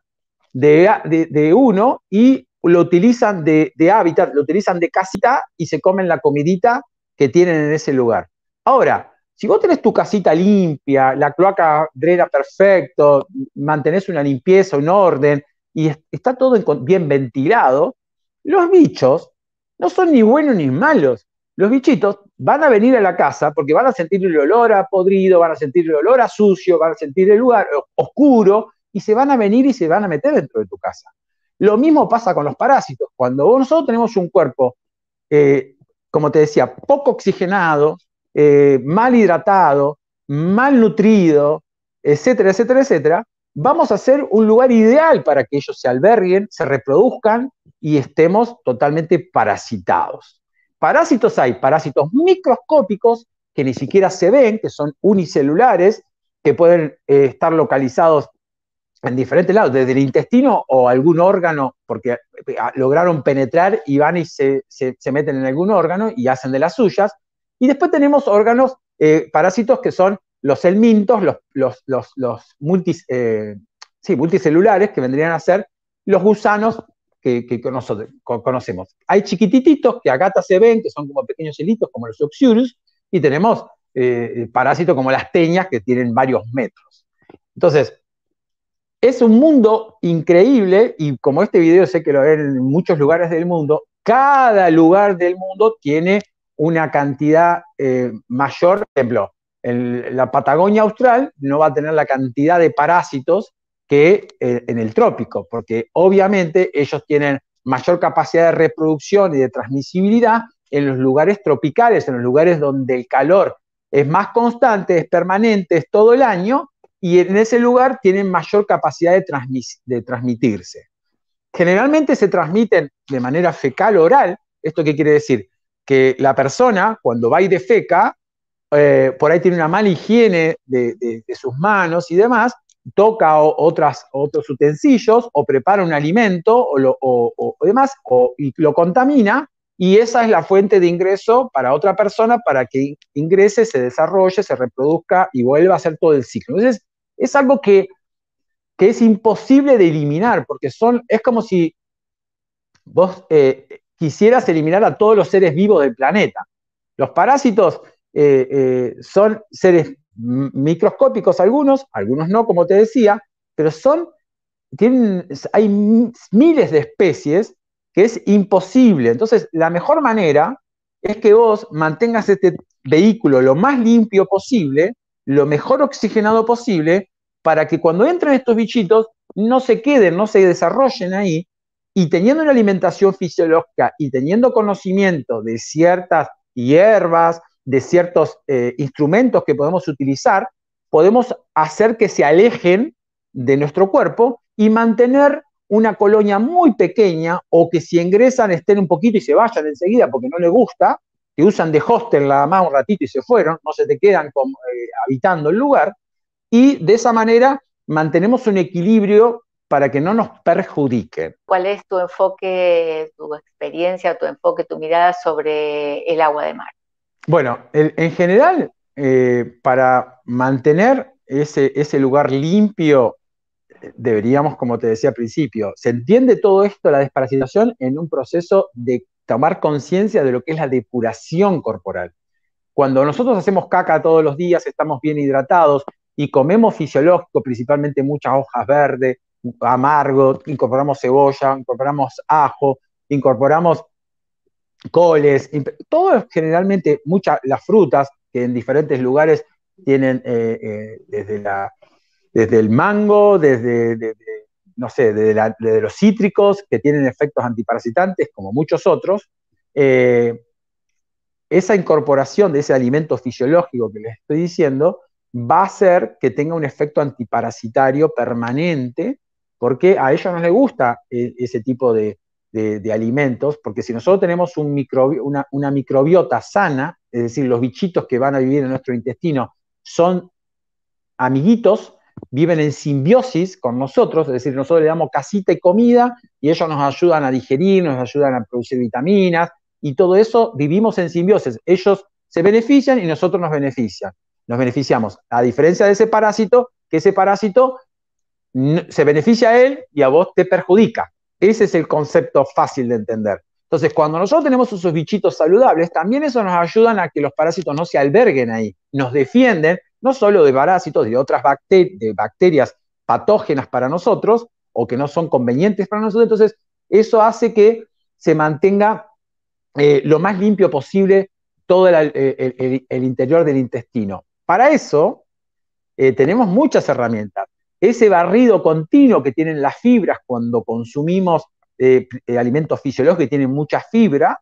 de, uno y lo utilizan de, de, hábitat, lo utilizan de casita y se comen la comidita que tienen en ese lugar. Ahora, si vos tenés tu casita limpia, la cloaca drena perfecto, mantenés una limpieza, un orden, y está todo bien ventilado, los bichos no son ni buenos ni malos. Los bichitos van a venir a la casa porque van a sentir el olor a podrido, van a sentir el olor a sucio, van a sentir el lugar oscuro y se van a venir y se van a meter dentro de tu casa. Lo mismo pasa con los parásitos. Cuando nosotros tenemos un cuerpo, eh, como te decía, poco oxigenado, eh, mal hidratado, mal nutrido, etcétera, etcétera, etcétera, vamos a ser un lugar ideal para que ellos se alberguen, se reproduzcan y estemos totalmente parasitados. Parásitos hay, parásitos microscópicos que ni siquiera se ven, que son unicelulares, que pueden eh, estar localizados en diferentes lados, desde el intestino o algún órgano, porque eh, lograron penetrar y van y se, meten en algún órgano y hacen de las suyas. Y después tenemos órganos, eh, parásitos que son los helmintos, los, los, los, los eh, multicelulares, que vendrían a ser los gusanos que, que, conocemos. Hay chiquititos que acá se ven, que son como pequeños hilitos, como los oxurus, y tenemos eh, parásitos como las teñas, que tienen varios metros. Entonces, es un mundo increíble, y como este video sé que lo ven en muchos lugares del mundo, cada lugar del mundo tiene una cantidad eh, mayor, por ejemplo, la Patagonia austral no va a tener la cantidad de parásitos que eh, en el trópico, porque obviamente ellos tienen mayor capacidad de reproducción y de transmisibilidad en los lugares tropicales, en los lugares donde el calor es más constante, es permanente, es todo el año, y en ese lugar tienen mayor capacidad de, de transmitirse. Generalmente se transmiten de manera fecal oral. ¿Esto qué quiere decir? Que la persona, cuando va y defeca, eh, por ahí tiene una mala higiene de, sus manos y demás, toca otras, otros utensilios o prepara un alimento o, demás y lo contamina y esa es la fuente de ingreso para otra persona para que ingrese, se desarrolle, se reproduzca y vuelva a hacer todo el ciclo. Entonces, es algo que, es imposible de eliminar porque son, es como si vos eh, quisieras eliminar a todos los seres vivos del planeta. Los parásitos eh, eh, son seres microscópicos algunos, algunos no, como te decía, pero son, tienen, hay miles de especies que es imposible. Entonces, la mejor manera es que vos mantengas este vehículo lo más limpio posible, lo mejor oxigenado posible, para que cuando entren estos bichitos no se queden, no se desarrollen ahí, y teniendo una alimentación fisiológica y teniendo conocimiento de ciertas hierbas, de ciertos eh, instrumentos que podemos utilizar, podemos hacer que se alejen de nuestro cuerpo y mantener una colonia muy pequeña o que si ingresan estén un poquito y se vayan enseguida porque no les gusta, que usan de hostel nada más un ratito y se fueron, no se te quedan eh, habitando el lugar, y de esa manera mantenemos un equilibrio para que no nos perjudiquen. ¿Cuál es tu enfoque, tu experiencia, tu enfoque, tu mirada sobre el agua de mar? Bueno, en general, eh, para mantener ese, ese lugar limpio, deberíamos, como te decía al principio, se entiende todo esto, la desparasitación, en un proceso de tomar conciencia de lo que es la depuración corporal. Cuando nosotros hacemos caca todos los días, estamos bien hidratados y comemos fisiológico, principalmente muchas hojas verdes, amargo, incorporamos cebolla, incorporamos ajo, incorporamos coles, todo generalmente, muchas, las frutas que en diferentes lugares tienen eh, eh, desde, la, desde el mango, desde, no sé, desde, los cítricos que tienen efectos antiparasitantes como muchos otros, eh, esa incorporación de ese alimento fisiológico que les estoy diciendo va a hacer que tenga un efecto antiparasitario permanente, porque a ellos no les gusta ese tipo de, alimentos, porque si nosotros tenemos un una, microbiota sana, es decir, los bichitos que van a vivir en nuestro intestino son amiguitos, viven en simbiosis con nosotros, es decir, nosotros le damos casita y comida y ellos nos ayudan a digerir, nos ayudan a producir vitaminas y todo eso vivimos en simbiosis. Ellos se benefician y nosotros nos benefician. Nos beneficiamos, a diferencia de ese parásito, que ese parásito se beneficia a él y a vos te perjudica. Ese es el concepto fácil de entender. Entonces, cuando nosotros tenemos esos bichitos saludables, también eso nos ayuda a que los parásitos no se alberguen ahí, nos defienden no solo de parásitos, de otras bacterias patógenas para nosotros o que no son convenientes para nosotros. Entonces, eso hace que se mantenga eh, lo más limpio posible todo el, interior del intestino. Para eso, eh, tenemos muchas herramientas. Ese barrido continuo que tienen las fibras cuando consumimos eh, alimentos fisiológicos que tienen mucha fibra,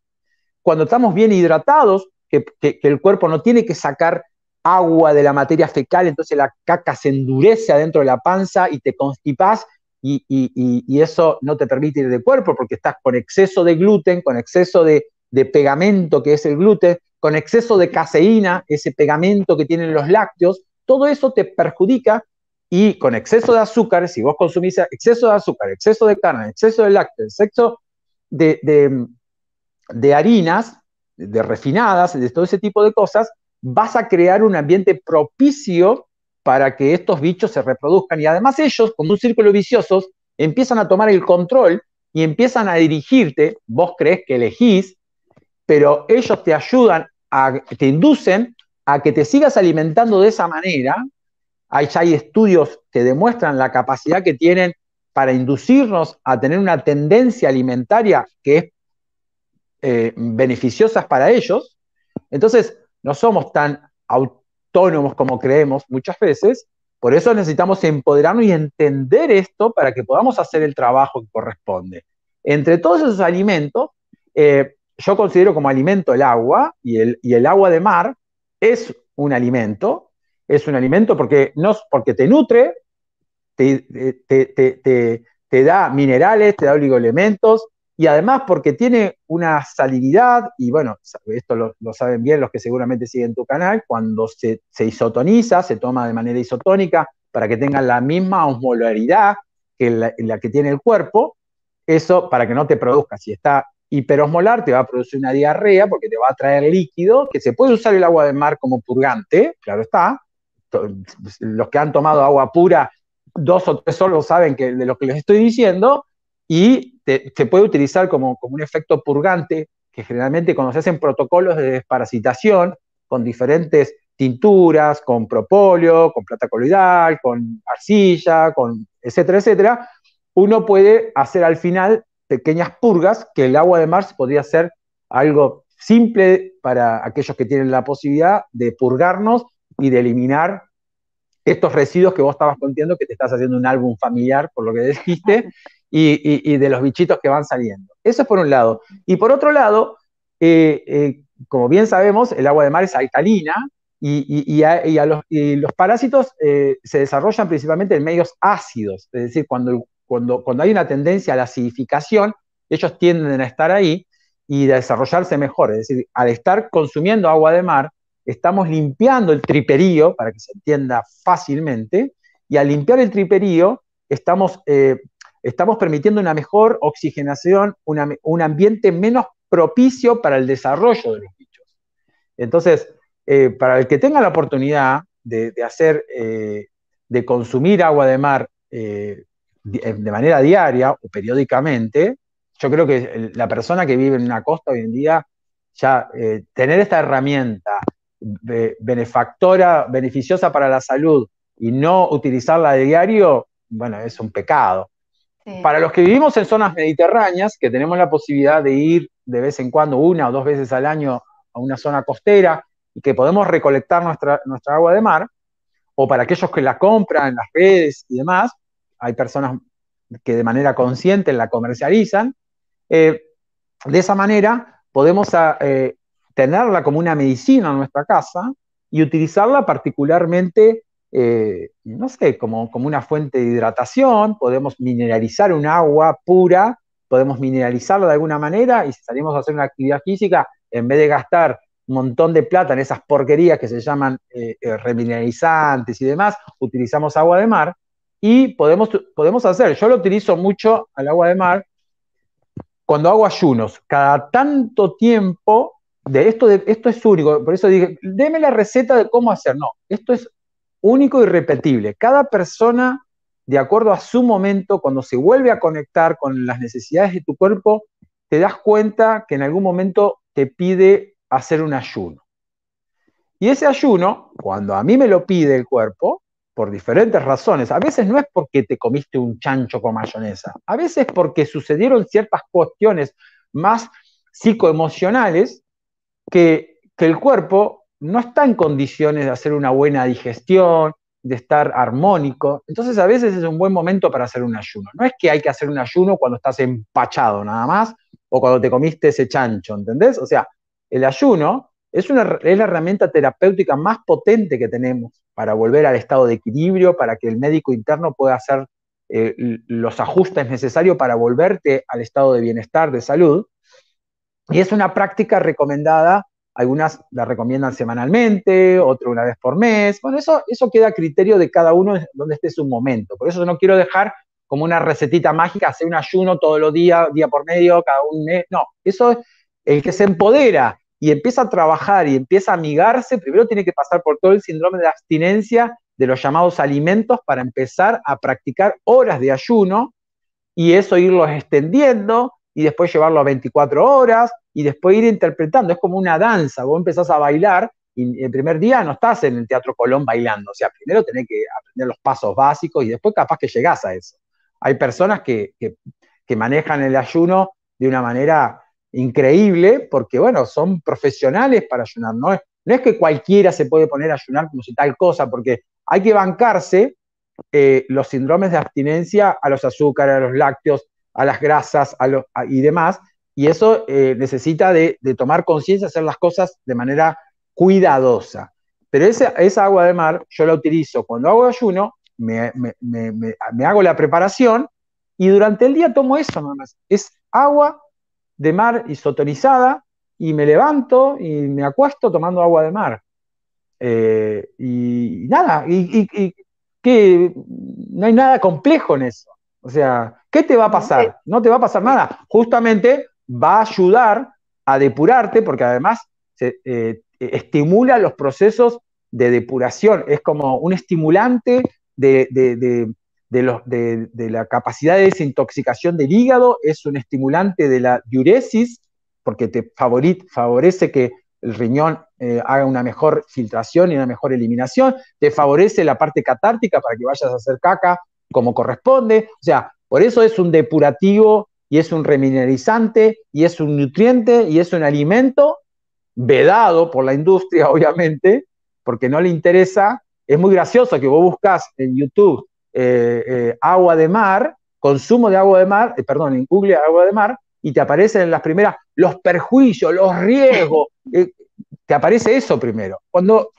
cuando estamos bien hidratados, que, el cuerpo no tiene que sacar agua de la materia fecal, entonces la caca se endurece adentro de la panza y te constipas y, eso no te permite ir de cuerpo porque estás con exceso de gluten, con exceso de, pegamento que es el gluten, con exceso de caseína, ese pegamento que tienen los lácteos, todo eso te perjudica y con exceso de azúcar, si vos consumís exceso de azúcar, exceso de carne, exceso de lácteos, exceso de, de harinas, de refinadas, de todo ese tipo de cosas, vas a crear un ambiente propicio para que estos bichos se reproduzcan. Y además ellos, como un círculo vicioso, empiezan a tomar el control y empiezan a dirigirte, vos crees que elegís, pero ellos te ayudan, a, te inducen a que te sigas alimentando de esa manera. Hay, hay estudios que demuestran la capacidad que tienen para inducirnos a tener una tendencia alimentaria que es eh, beneficiosa para ellos. Entonces, no somos tan autónomos como creemos muchas veces, por eso necesitamos empoderarnos y entender esto para que podamos hacer el trabajo que corresponde. Entre todos esos alimentos, eh, yo considero como alimento el agua y el, agua de mar es un alimento, es un alimento porque, no, porque te nutre, te, te, te da minerales, te da oligoelementos, y además porque tiene una salinidad, y bueno, esto lo, saben bien los que seguramente siguen tu canal, cuando se, isotoniza, se toma de manera isotónica para que tenga la misma osmolaridad que la, que tiene el cuerpo, eso para que no te produzca, si está hiperosmolar te va a producir una diarrea porque te va a traer líquido, que se puede usar el agua de mar como purgante, claro está, los que han tomado agua pura, dos o tres solos saben que de lo que les estoy diciendo, y se puede utilizar como, como, un efecto purgante, que generalmente cuando se hacen protocolos de desparasitación con diferentes tinturas, con propóleo, con plata coloidal, con arcilla, con etcétera, etcétera, uno puede hacer al final pequeñas purgas que el agua de mar podría ser algo simple para aquellos que tienen la posibilidad de purgarnos y de eliminar estos residuos que vos estabas contando, que te estás haciendo un álbum familiar, por lo que dijiste, y, de los bichitos que van saliendo. Eso es por un lado. Y por otro lado, eh, eh, como bien sabemos, el agua de mar es alcalina y, a, los, parásitos eh, se desarrollan principalmente en medios ácidos, es decir, cuando, cuando, cuando hay una tendencia a la acidificación, ellos tienden a estar ahí y a desarrollarse mejor. Es decir, al estar consumiendo agua de mar, estamos limpiando el triperío, para que se entienda fácilmente, y al limpiar el triperío, estamos estamos permitiendo una mejor oxigenación, un ambiente menos propicio para el desarrollo de los bichos. Entonces, eh, para el que tenga la oportunidad de, hacer, eh, de consumir agua de mar eh, de manera diaria o periódicamente, yo creo que la persona que vive en una costa hoy en día, ya tener esta herramienta benefactora, beneficiosa para la salud y no utilizarla de diario, bueno, es un pecado. Para los que vivimos en zonas mediterráneas, que tenemos la posibilidad de ir de vez en cuando, una o dos veces al año, a una zona costera y que podemos recolectar nuestra, nuestra agua de mar, o para aquellos que la compran en las redes y demás, hay personas que de manera consciente la comercializan, eh, de esa manera podemos ah, eh, tenerla como una medicina en nuestra casa y utilizarla particularmente eh, no sé, como, como una fuente de hidratación, podemos mineralizar un agua pura, podemos mineralizarla de alguna manera y si salimos a hacer una actividad física, en vez de gastar un montón de plata en esas porquerías que se llaman eh, eh, remineralizantes y demás, utilizamos agua de mar y podemos, podemos hacer, yo lo utilizo mucho al agua de mar cuando hago ayunos, cada tanto tiempo, de esto, de, esto es único, por eso dije, deme la receta de cómo hacer. No, esto es único y repetible. Cada persona, de acuerdo a su momento, cuando se vuelve a conectar con las necesidades de tu cuerpo, te das cuenta que en algún momento te pide hacer un ayuno. Y ese ayuno, cuando a mí me lo pide el cuerpo, por diferentes razones, a veces no es porque te comiste un chancho con mayonesa, a veces porque sucedieron ciertas cuestiones más psicoemocionales que, el cuerpo no está en condiciones de hacer una buena digestión, de estar armónico. Entonces a veces es un buen momento para hacer un ayuno. No es que hay que hacer un ayuno cuando estás empachado nada más o cuando te comiste ese chancho, ¿entendés? O sea, el ayuno es, una, es la herramienta terapéutica más potente que tenemos para volver al estado de equilibrio, para que el médico interno pueda hacer eh, los ajustes necesarios para volverte al estado de bienestar, de salud. Y es una práctica recomendada, algunas la recomiendan semanalmente, otras una vez por mes. Bueno, eso, eso queda a criterio de cada uno donde esté su momento. Por eso no quiero dejar como una recetita mágica, hacer un ayuno todos los días, día por medio, cada un mes. No, eso es el que se empodera y empieza a trabajar y empieza a amigarse, primero tiene que pasar por todo el síndrome de abstinencia de los llamados alimentos para empezar a practicar horas de ayuno y eso irlos extendiendo y después llevarlo a 24 horas y después ir interpretando. Es como una danza, vos empezás a bailar y el primer día no estás en el Teatro Colón bailando, o sea, primero tenés que aprender los pasos básicos y después capaz que llegás a eso. Hay personas que, que manejan el ayuno de una manera increíble, porque bueno, son profesionales para ayunar, no es, no es que cualquiera se puede poner a ayunar como si tal cosa, porque hay que bancarse eh, los síndromes de abstinencia a los azúcares, a los lácteos, a las grasas a y demás, y eso eh, necesita de, tomar conciencia, hacer las cosas de manera cuidadosa. Pero esa, agua de mar yo la utilizo cuando hago ayuno, me, hago la preparación y durante el día tomo eso. Es agua de mar isotonizada y me levanto y me acuesto tomando agua de mar. Eh, y, nada, y, que no hay nada complejo en eso. O sea, ¿qué te va a pasar? No te va a pasar nada. Justamente va a ayudar a depurarte porque además se, eh, estimula los procesos de depuración. Es como un estimulante de, de, la capacidad de desintoxicación del hígado, es un estimulante de la diuresis, porque te favorece que el riñón eh, haga una mejor filtración y una mejor eliminación, te favorece la parte catártica para que vayas a hacer caca como corresponde, o sea, por eso es un depurativo y es un remineralizante y es un nutriente y es un alimento vedado por la industria, obviamente, porque no le interesa. Es muy gracioso que vos buscas en YouTube eh, eh, agua de mar, consumo de agua de mar, eh, perdón, en Google agua de mar, y te aparecen en las primeras los perjuicios, los riesgos, te aparece eso primero. Cuando,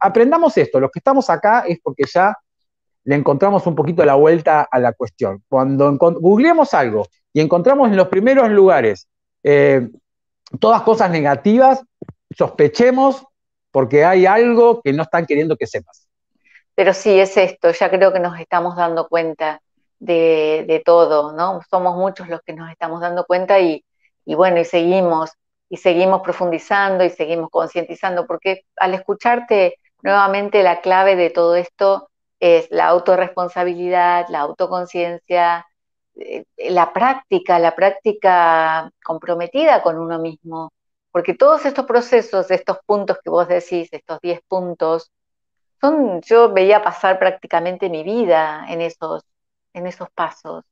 aprendamos esto, los que estamos acá es porque ya le encontramos un poquito la vuelta a la cuestión. Cuando googleemos algo y encontramos en los primeros lugares todas cosas negativas, sospechemos porque hay algo que no están queriendo que sepas. Pero sí, es esto, ya creo que nos estamos dando cuenta de, todo, ¿no? Somos muchos los que nos estamos dando cuenta y, bueno, y seguimos, y seguimos profundizando y seguimos concientizando, porque al escucharte nuevamente la clave de todo esto es la autorresponsabilidad, la autoconciencia, eh, la práctica, la práctica comprometida con uno mismo, porque todos estos procesos, estos puntos que vos decís, estos 10 puntos, yo veía pasar prácticamente mi vida en esos, en esos pasos,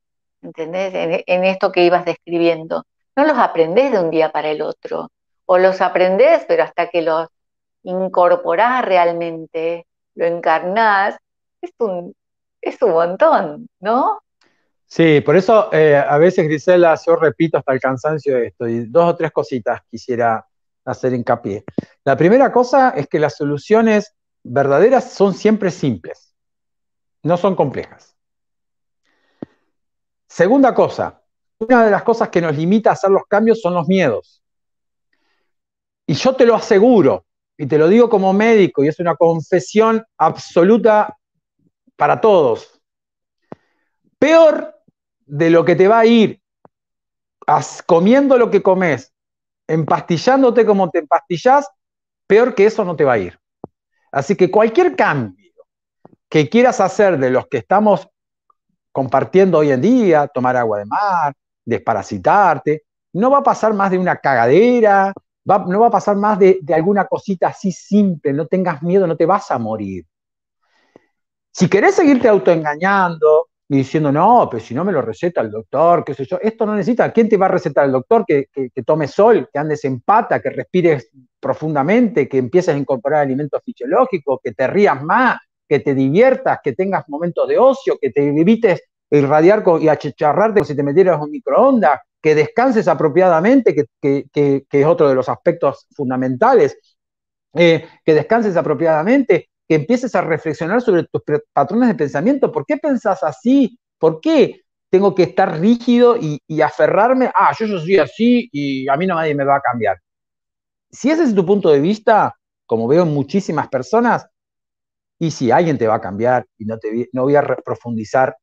¿entendés? En, esto que ibas describiendo. No los aprendés de un día para el otro, o los aprendés, pero hasta que los incorporás realmente, lo encarnás, es un, es un montón, ¿no? Sí, por eso eh, a veces, Grisela, yo repito hasta el cansancio esto, y dos o tres cositas quisiera hacer hincapié. La primera cosa es que las soluciones verdaderas son siempre simples, no son complejas. Segunda cosa, una de las cosas que nos limita a hacer los cambios son los miedos. Y yo te lo aseguro, y te lo digo como médico, y es una confesión absoluta para todos. Peor de lo que te va a ir comiendo lo que comes, empastillándote como te empastillás, peor que eso no te va a ir. Así que cualquier cambio que quieras hacer de los que estamos compartiendo hoy en día, tomar agua de mar, desparasitarte, no va a pasar más de una cagadera, no va a pasar más de, de, alguna cosita así simple, no tengas miedo, no te vas a morir. Si querés seguirte autoengañando, y diciendo, no, pero si no me lo receta el doctor, qué sé yo, esto no necesita, ¿quién te va a recetar el doctor? Que, tomes sol, que andes en pata, que respires profundamente, que empieces a incorporar alimentos fisiológicos, que te rías más, que te diviertas, que tengas momentos de ocio, que te evites irradiar y achicharrarte como si te metieras un microondas, que descanses apropiadamente, que, que, es otro de los aspectos fundamentales, eh, que descanses apropiadamente, que empieces a reflexionar sobre tus patrones de pensamiento. ¿Por qué pensás así? ¿Por qué tengo que estar rígido y, aferrarme? Ah, yo, soy así y a mí no nadie me va a cambiar. Si ese es tu punto de vista, como veo en muchísimas personas, y si alguien te va a cambiar, y no, voy a profundizar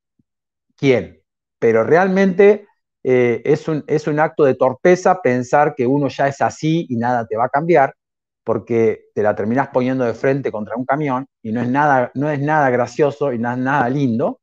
quién, pero realmente eh, es un acto de torpeza pensar que uno ya es así y nada te va a cambiar, porque te la terminás poniendo de frente contra un camión y no es nada, no es nada gracioso y no es nada lindo.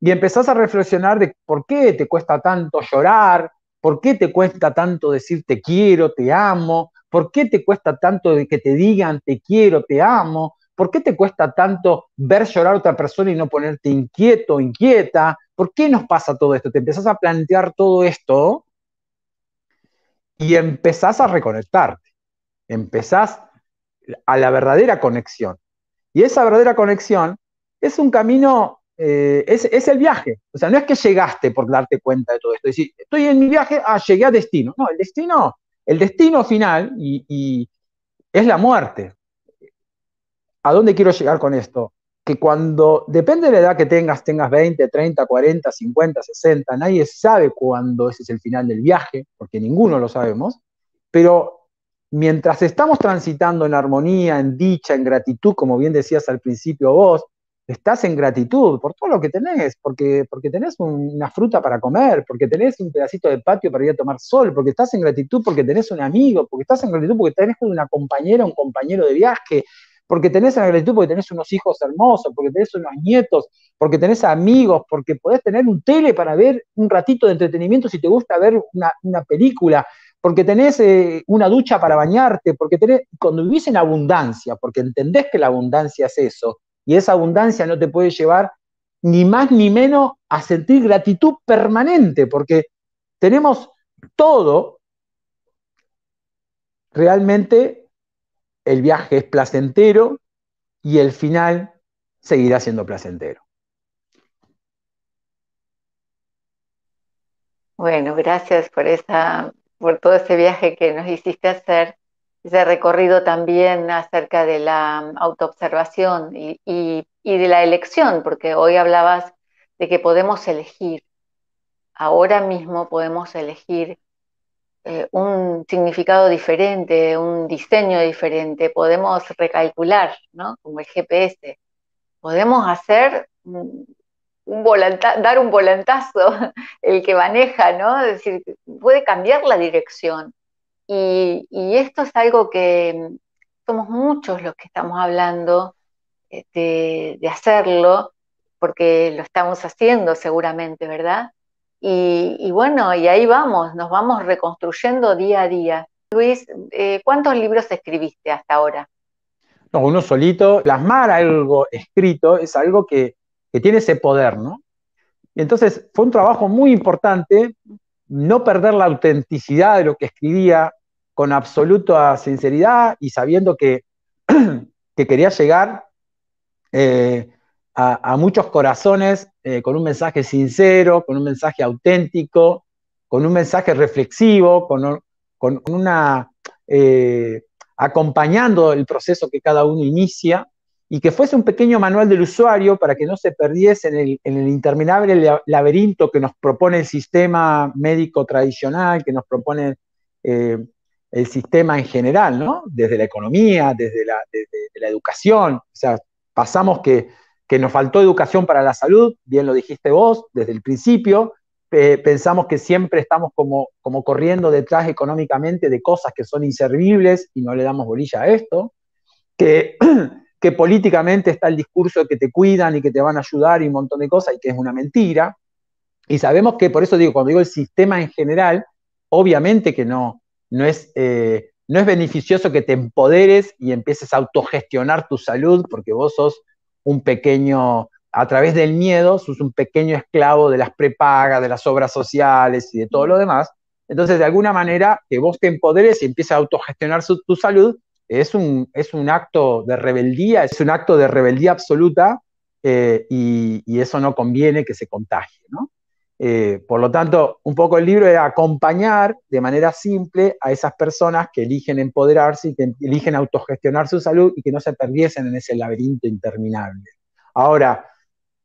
Y empezás a reflexionar de por qué te cuesta tanto llorar, por qué te cuesta tanto decir te quiero, te amo, por qué te cuesta tanto que te digan te quiero, te amo, por qué te cuesta tanto ver llorar a otra persona y no ponerte inquieto, inquieta, por qué nos pasa todo esto. Te empezás a plantear todo esto y empezás a reconectarte empezás a la verdadera conexión. Y esa verdadera conexión es un camino, eh, es, el viaje. O sea, no es que llegaste por darte cuenta de todo esto. Es decir, estoy en mi viaje, ah, llegué a destino. No, el destino, el destino final y, es la muerte. ¿A dónde quiero llegar con esto? Que cuando, depende de la edad que tengas, tengas 20, 30, 40, 50, 60, nadie sabe cuándo ese es el final del viaje, porque ninguno lo sabemos, pero mientras estamos transitando en armonía, en dicha, en gratitud, como bien decías al principio vos, estás en gratitud por todo lo que tenés, porque, porque tenés una fruta para comer, porque tenés un pedacito de patio para ir a tomar sol, porque estás en gratitud porque tenés un amigo, porque estás en gratitud porque tenés una compañera, un compañero de viaje, porque tenés en gratitud porque tenés unos hijos hermosos, porque tenés unos nietos, porque tenés amigos, porque podés tener un tele para ver un ratito de entretenimiento si te gusta ver una, una película, porque tenés eh, una ducha para bañarte, porque tenés, cuando vivís en abundancia, porque entendés que la abundancia es eso, y esa abundancia no te puede llevar ni más ni menos a sentir gratitud permanente, porque tenemos todo, realmente el viaje es placentero y el final seguirá siendo placentero. Bueno, gracias por esa por todo ese viaje que nos hiciste hacer, ese recorrido también acerca de la autoobservación y, de la elección, porque hoy hablabas de que podemos elegir, ahora mismo podemos elegir eh, un significado diferente, un diseño diferente, podemos recalcular, ¿no? Como el GPS. Podemos hacer un dar un volantazo, el que maneja, ¿no? Es decir, puede cambiar la dirección. Y, esto es algo que mm, somos muchos los que estamos hablando eh, de, hacerlo, porque lo estamos haciendo seguramente, ¿verdad? Y, bueno, y ahí vamos, nos vamos reconstruyendo día a día. Luis, eh, ¿cuántos libros escribiste hasta ahora? No, uno solito. Plasmar algo escrito es algo que que tiene ese poder, ¿no? Entonces fue un trabajo muy importante no perder la autenticidad de lo que escribía con absoluta sinceridad y sabiendo que, que quería llegar eh, a, muchos corazones eh, con un mensaje sincero, con un mensaje auténtico, con un mensaje reflexivo, con, con una eh, acompañando el proceso que cada uno inicia y que fuese un pequeño manual del usuario para que no se perdiese en el, interminable laberinto que nos propone el sistema médico tradicional, que nos propone eh, el sistema en general, ¿no? Desde la economía, desde la, la educación. O sea, pasamos que, que, nos faltó educación para la salud, bien lo dijiste vos desde el principio, pensamos que siempre estamos como, como corriendo detrás económicamente de cosas que son inservibles y no le damos bolilla a esto, que, que políticamente está el discurso de que te cuidan y que te van a ayudar y un montón de cosas y que es una mentira. Y sabemos que, por eso digo, cuando digo el sistema en general, obviamente que no, no es, eh, no es beneficioso que te empoderes y empieces a autogestionar tu salud porque vos sos un pequeño, a través del miedo, sos un pequeño esclavo de las prepagas, de las obras sociales y de todo lo demás. Entonces, de alguna manera, que vos te empoderes y empieces a autogestionar tu salud, es un, es un acto de rebeldía, es un acto de rebeldía absoluta eh, y, eso no conviene que se contagie, ¿no? Eh, por lo tanto, un poco el libro es acompañar de manera simple a esas personas que eligen empoderarse y que eligen autogestionar su salud y que no se perdiesen en ese laberinto interminable. Ahora,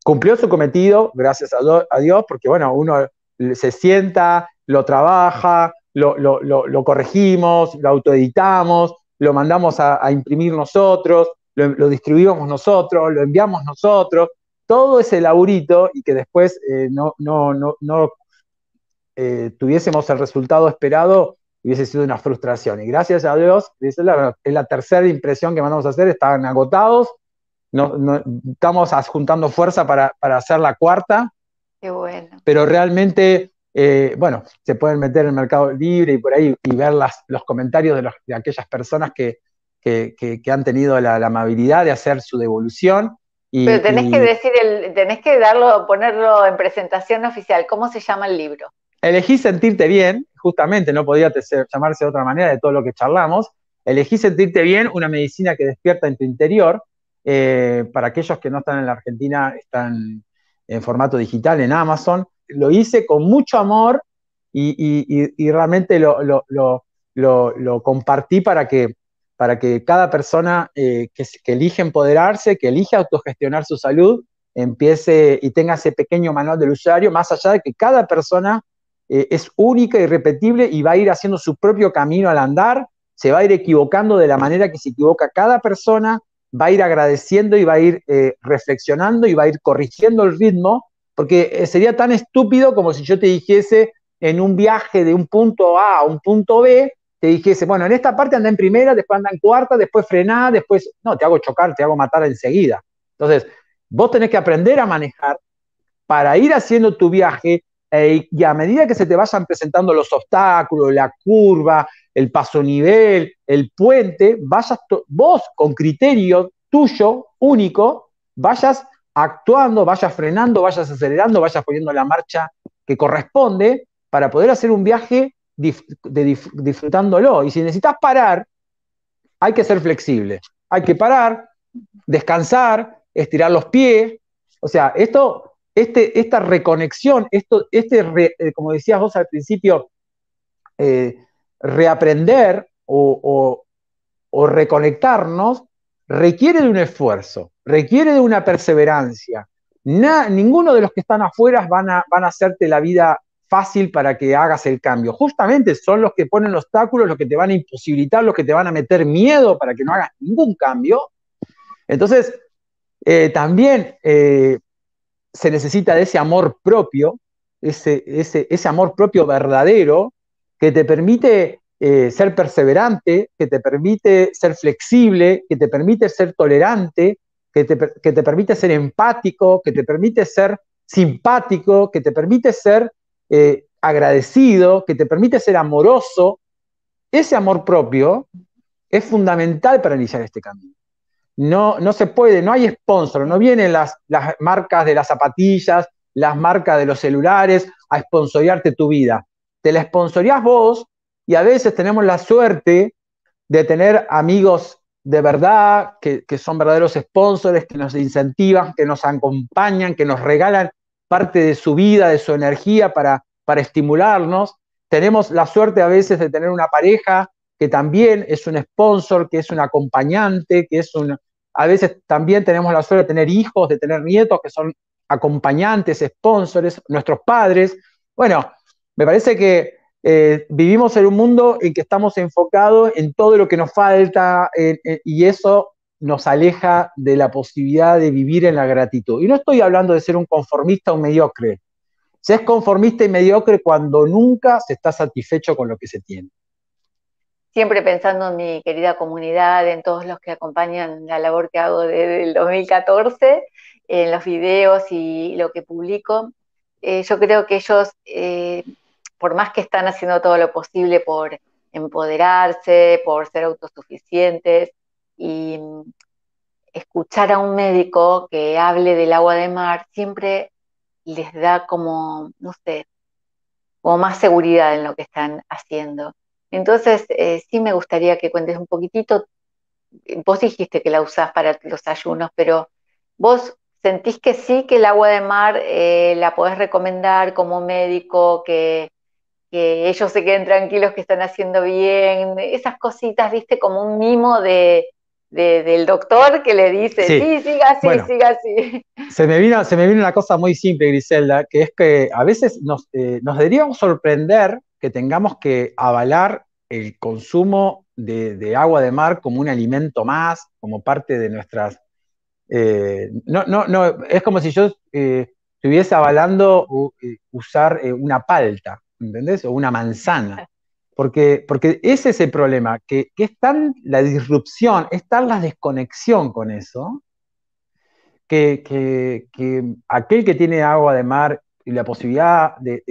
cumplió su cometido, gracias a, Dios, porque bueno, uno se sienta, lo trabaja, lo, lo, corregimos, lo autoeditamos, lo mandamos a, imprimir nosotros, lo distribuimos nosotros, lo enviamos nosotros, todo ese laburito y que después eh, no, no, no, no eh, tuviésemos el resultado esperado, hubiese sido una frustración. Y gracias a Dios, es la, es la tercera impresión que mandamos a hacer, estaban agotados, no, estamos juntando fuerza para, hacer la cuarta. Qué bueno. Pero realmente, eh, bueno, se pueden meter en el mercado libre y por ahí y ver las, los comentarios de, de aquellas personas que, que, que, han tenido la, la, amabilidad de hacer su devolución pero tenés que decir, el, tenés que darlo, ponerlo en presentación oficial. ¿Cómo se llama el libro? Elegí sentirte bien, justamente, no podía llamarse de otra manera de todo lo que charlamos. Elegí sentirte bien, una medicina que despierta en tu interior. Eh, para aquellos que no están en la Argentina, están en formato digital en Amazon. Lo hice con mucho amor y, realmente lo, compartí para que para que cada persona eh, que, elige empoderarse, que elige autogestionar su salud, empiece y tenga ese pequeño manual del usuario, más allá de que cada persona eh, es única y repetible y va a ir haciendo su propio camino al andar, se va a ir equivocando de la manera que se equivoca cada persona, va a ir agradeciendo y va a ir eh, reflexionando y va a ir corrigiendo el ritmo, porque sería tan estúpido como si yo te dijese en un viaje de un punto A a un punto B, te dijese, bueno, en esta parte anda en primera, después anda en cuarta, después frená, después, no, te hago chocar, te hago matar enseguida. Entonces, vos tenés que aprender a manejar para ir haciendo tu viaje eh, y a medida que se te vayan presentando los obstáculos, la curva, el paso nivel, el puente, vayas vos con criterio tuyo, único, vayas actuando, vayas frenando, vayas acelerando, vayas poniendo la marcha que corresponde para poder hacer un viaje disfrutándolo. Y si necesitas parar, hay que ser flexible. Hay que parar, descansar, estirar los pies. O sea, esto, este, esta reconexión, esto, este, eh, como decías vos al principio, eh, reaprender o, reconectarnos requiere de un esfuerzo, requiere de una perseverancia. ninguno de los que están afuera van a, van a hacerte la vida fácil para que hagas el cambio. Justamente son los que ponen obstáculos, los que te van a imposibilitar, los que te van a meter miedo para que no hagas ningún cambio. Entonces, eh, también eh, se necesita de ese amor propio, ese, ese, ese amor propio verdadero que te permite eh, ser perseverante, que te permite ser flexible, que te permite ser tolerante, que te, que te permite ser empático, que te permite ser simpático, que te permite ser eh, agradecido, que te permite ser amoroso, ese amor propio es fundamental para iniciar este camino. No, no se puede, no hay sponsor, no vienen las, las marcas de las zapatillas, las marcas de los celulares a sponsorearte tu vida. Te la sponsorías vos y a veces tenemos la suerte de tener amigos de verdad, que, que, son verdaderos sponsors, que nos incentivan, que nos acompañan, que nos regalan parte de su vida, de su energía para, para estimularnos. Tenemos la suerte a veces de tener una pareja que también es un sponsor, que es un acompañante, que es un... A veces también tenemos la suerte de tener hijos, de tener nietos que son acompañantes, sponsors, nuestros padres. Bueno, me parece que eh, vivimos en un mundo en que estamos enfocados en todo lo que nos falta y eso nos aleja de la posibilidad de vivir en la gratitud. Y no estoy hablando de ser un conformista o un mediocre, se es conformista y mediocre cuando nunca se está satisfecho con lo que se tiene. Siempre pensando en mi querida comunidad, en todos los que acompañan la labor que hago desde el 2014, en los videos y lo que publico, eh, yo creo que ellos, eh, por más que están haciendo todo lo posible por empoderarse, por ser autosuficientes y mm, escuchar a un médico que hable del agua de mar siempre les da como, no sé, como más seguridad en lo que están haciendo. Entonces, eh, sí me gustaría que cuentes un poquitito, vos dijiste que la usás para los ayunos, pero vos sentís que sí, que el agua de mar eh, la podés recomendar como médico, que, ellos se queden tranquilos, que están haciendo bien, esas cositas, viste, como un mimo de, del doctor que le dice, sí, siga así, siga así. Se me, vino, se me vino una cosa muy simple, Griselda, que es que a veces nos, eh, nos deberíamos sorprender que tengamos que avalar el consumo de, agua de mar como un alimento más, como parte de nuestras eh, no, no, no, es como si yo eh, estuviese avalando usar una palta, ¿entendés? O una manzana. Porque, porque ese es el problema, que, es tan la disrupción, es tan la desconexión con eso, que, aquel que tiene agua de mar y la posibilidad de,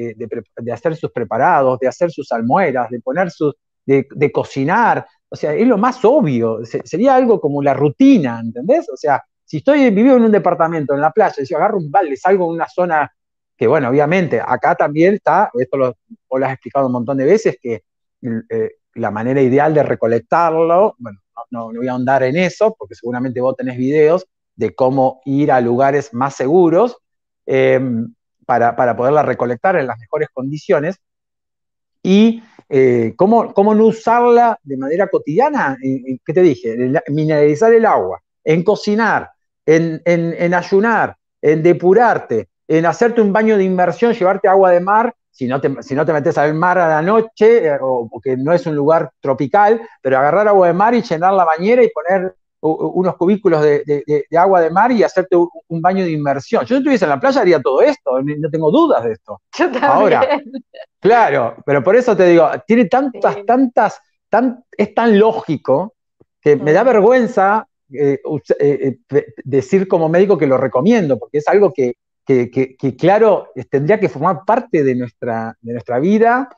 hacer sus preparados, de hacer sus almueras, de poner sus, de, cocinar, o sea, es lo más obvio, sería algo como la rutina, ¿entendés? O sea, si estoy vivo en un departamento, en la playa, y si agarro un balde, salgo en una zona que, bueno, obviamente, acá también está, esto lo, has explicado un montón de veces, que eh, la manera ideal de recolectarlo, bueno, no, voy a ahondar en eso, porque seguramente vos tenés videos de cómo ir a lugares más seguros em, para, para, poderla recolectar en las mejores condiciones. Y eh, ¿cómo, ¿cómo, no usarla de manera cotidiana? ¿Qué te dije? Mineralizar el agua, en cocinar, en, ayunar, en depurarte, en hacerte un baño de inmersión, llevarte agua de mar, si no te, si no te metes al mar a la noche, eh, o porque no es un lugar tropical, pero agarrar agua de mar y llenar la bañera y poner unos cubículos de, agua de mar y hacerte un, baño de inmersión. Yo si estuviese en la playa haría todo esto, no tengo dudas de esto. Yo también. Ahora, claro, pero por eso te digo, tiene tantas, tantas, tan, es tan lógico que me da vergüenza eh, eh, eh, decir como médico que lo recomiendo, porque es algo que, claro, tendría que formar parte de nuestra, de nuestra vida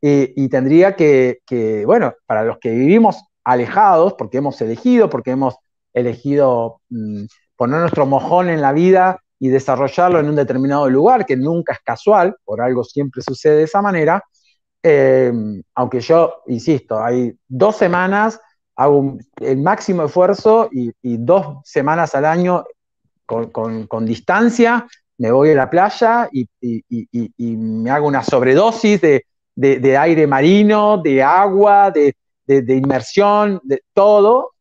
y tendría que, bueno, para los que vivimos alejados, porque hemos elegido, porque hemos elegido mm, poner nuestro mojón en la vida y desarrollarlo en un determinado lugar, que nunca es casual, por algo siempre sucede de esa manera, aunque yo, insisto, hay dos semanas hago el máximo esfuerzo y, dos semanas al año con, distancia me voy a la playa y, me hago una sobredosis de, aire marino, de agua, de, inmersión, de todo,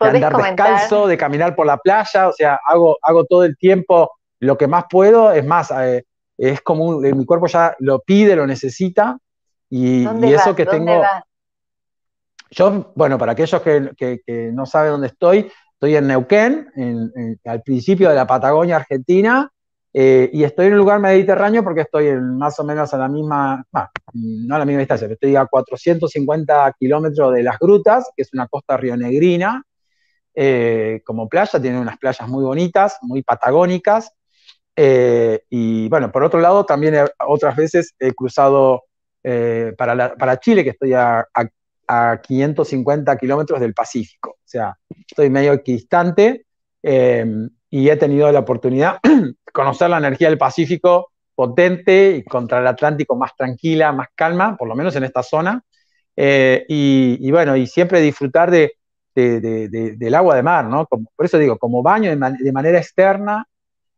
de andar descalzo, de caminar por la playa, o sea, hago, hago todo el tiempo lo que más puedo, es más, eh, es como mi cuerpo ya lo pide, lo necesita, y, eso que tengo... Yo, bueno, para aquellos que, no saben dónde estoy, estoy en Neuquén, al principio de la Patagonia Argentina, eh, y estoy en un lugar mediterráneo porque estoy más o menos a la misma, no a la misma distancia, pero estoy a 450 kilómetros de las grutas, que es una costa rionegrina, eh, como playa, tiene unas playas muy bonitas, muy patagónicas, eh, y bueno, por otro lado, también otras veces he cruzado para, para, Chile, que estoy a, a a 550 kilómetros del Pacífico. O sea, estoy medio equidistante em, y he tenido la oportunidad de conocer la energía del Pacífico potente y contra el Atlántico más tranquila, más calma, por lo menos en esta zona. Eh, y, bueno, y siempre disfrutar de, del agua de mar, ¿no? por eso digo, como baño de, manera externa.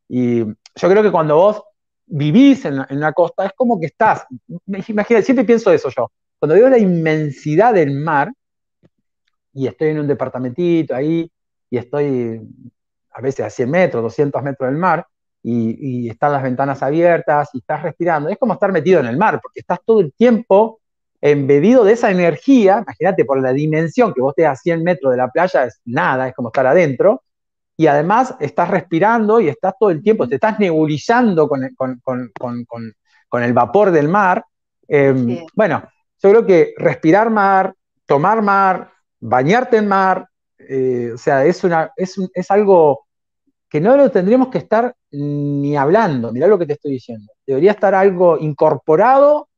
Y yo creo que cuando vos vivís en, en una costa, es como que estás, imagínate, siempre pienso eso yo, cuando veo la inmensidad del mar, y estoy en un departamentito ahí, y estoy a veces a 100 metros, 200 metros del mar, y, están las ventanas abiertas y estás respirando, es como estar metido en el mar, porque estás todo el tiempo embebido de esa energía, imagínate por la dimensión que vos estés a 100 metros de la playa, es nada, es como estar adentro, y además estás respirando y estás todo el tiempo, te estás nebulizando con, con el vapor del mar. Em, bueno, yo creo que respirar mar, tomar mar, bañarte en mar, eh, o sea, es, una, es, es algo que no lo tendríamos que estar ni hablando, mirá lo que te estoy diciendo. Debería estar algo incorporado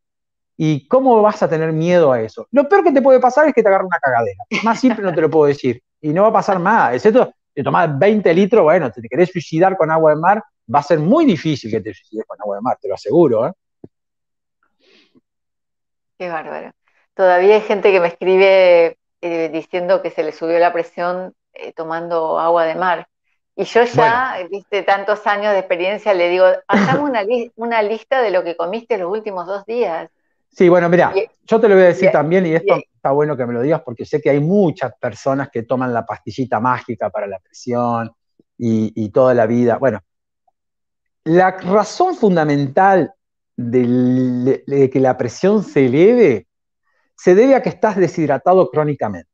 y cómo vas a tener miedo a eso. Lo peor que te puede pasar es que te agarre una cagadera. Más simple no te lo puedo decir. Y no va a pasar nada, excepto de tomar 20 litros, bueno, te querés suicidar con agua de mar, va a ser muy difícil que te suicides con agua de mar, te lo aseguro. ¿eh? Qué bárbaro. Todavía hay gente que me escribe eh, diciendo que se le subió la presión eh, tomando agua de mar. Y yo ya, viste, tantos años de experiencia, le digo, hagamos una, una lista de lo que comiste los últimos dos días. Sí, bueno, mira, yo te lo voy a decir también, y esto está bueno que me lo digas, porque sé que hay muchas personas que toman la pastillita mágica para la presión y, toda la vida. Bueno, la razón fundamental de, que la presión se eleve se debe a que estás deshidratado crónicamente.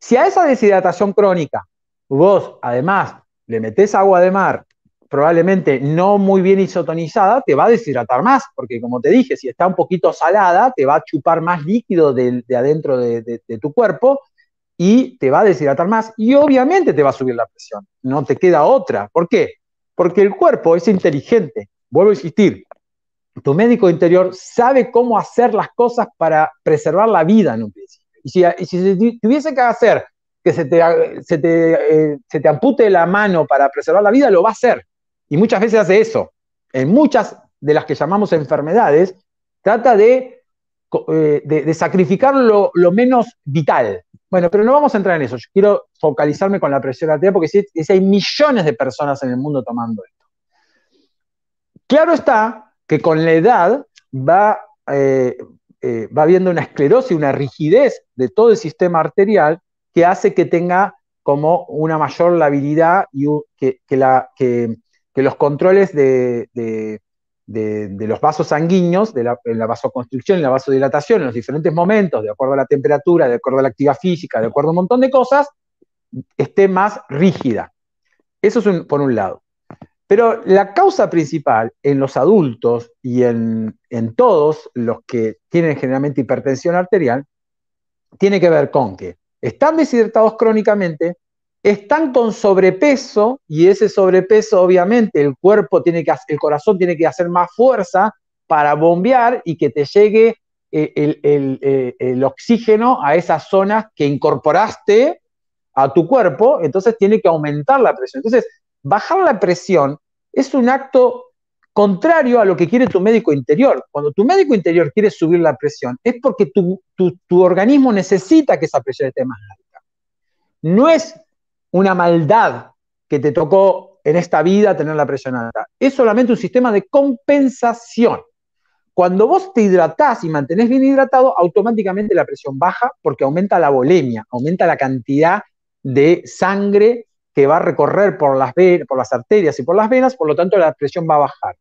Si a esa deshidratación crónica vos además le metés agua de mar probablemente no muy bien isotonizada, te va a deshidratar más, porque como te dije, si está un poquito salada, te va a chupar más líquido de, adentro de, tu cuerpo y te va a deshidratar más y obviamente te va a subir la presión. No te queda otra. ¿Por qué? Porque el cuerpo es inteligente. Vuelvo a insistir, tu médico interior sabe cómo hacer las cosas para preservar la vida en un principio. Y si, y si tuviese que hacer que se te, se, te, eh, se te ampute la mano para preservar la vida, lo va a hacer. Y muchas veces hace eso. En muchas de las que llamamos enfermedades, trata de, eh, de, sacrificar lo, menos vital. Bueno, pero no vamos a entrar en eso. Yo quiero focalizarme con la presión arterial porque si, hay millones de personas en el mundo tomando esto. Claro está que con la edad va, eh, va habiendo una esclerosis, una rigidez de todo el sistema arterial que hace que tenga como una mayor labilidad y que, los controles de, los vasos sanguíneos, de la, la vasoconstricción y la vasodilatación, en los diferentes momentos, de acuerdo a la temperatura, de acuerdo a la actividad física, de acuerdo a un montón de cosas, esté más rígida. Eso es por un lado. Pero la causa principal en los adultos y en, en todos los que tienen generalmente hipertensión arterial tiene que ver con que están deshidratados crónicamente, están con sobrepeso y ese sobrepeso obviamente el cuerpo tiene que el corazón tiene que hacer más fuerza para bombear y que te llegue eh, eh, el, oxígeno a esas zonas que incorporaste a tu cuerpo, entonces tiene que aumentar la presión. Entonces, bajar la presión es un acto contrario a lo que quiere tu médico interior. Cuando tu médico interior quiere subir la presión, es porque tu, organismo necesita que esa presión esté más alta. No es una maldad que te tocó en esta vida tener la presión alta. Es solamente un sistema de compensación. Cuando vos te hidratás y mantenés bien hidratado, automáticamente la presión baja porque aumenta la volemia, aumenta la cantidad de sangre que va a recorrer por las, por las arterias y por las venas, por lo tanto la presión va a bajar.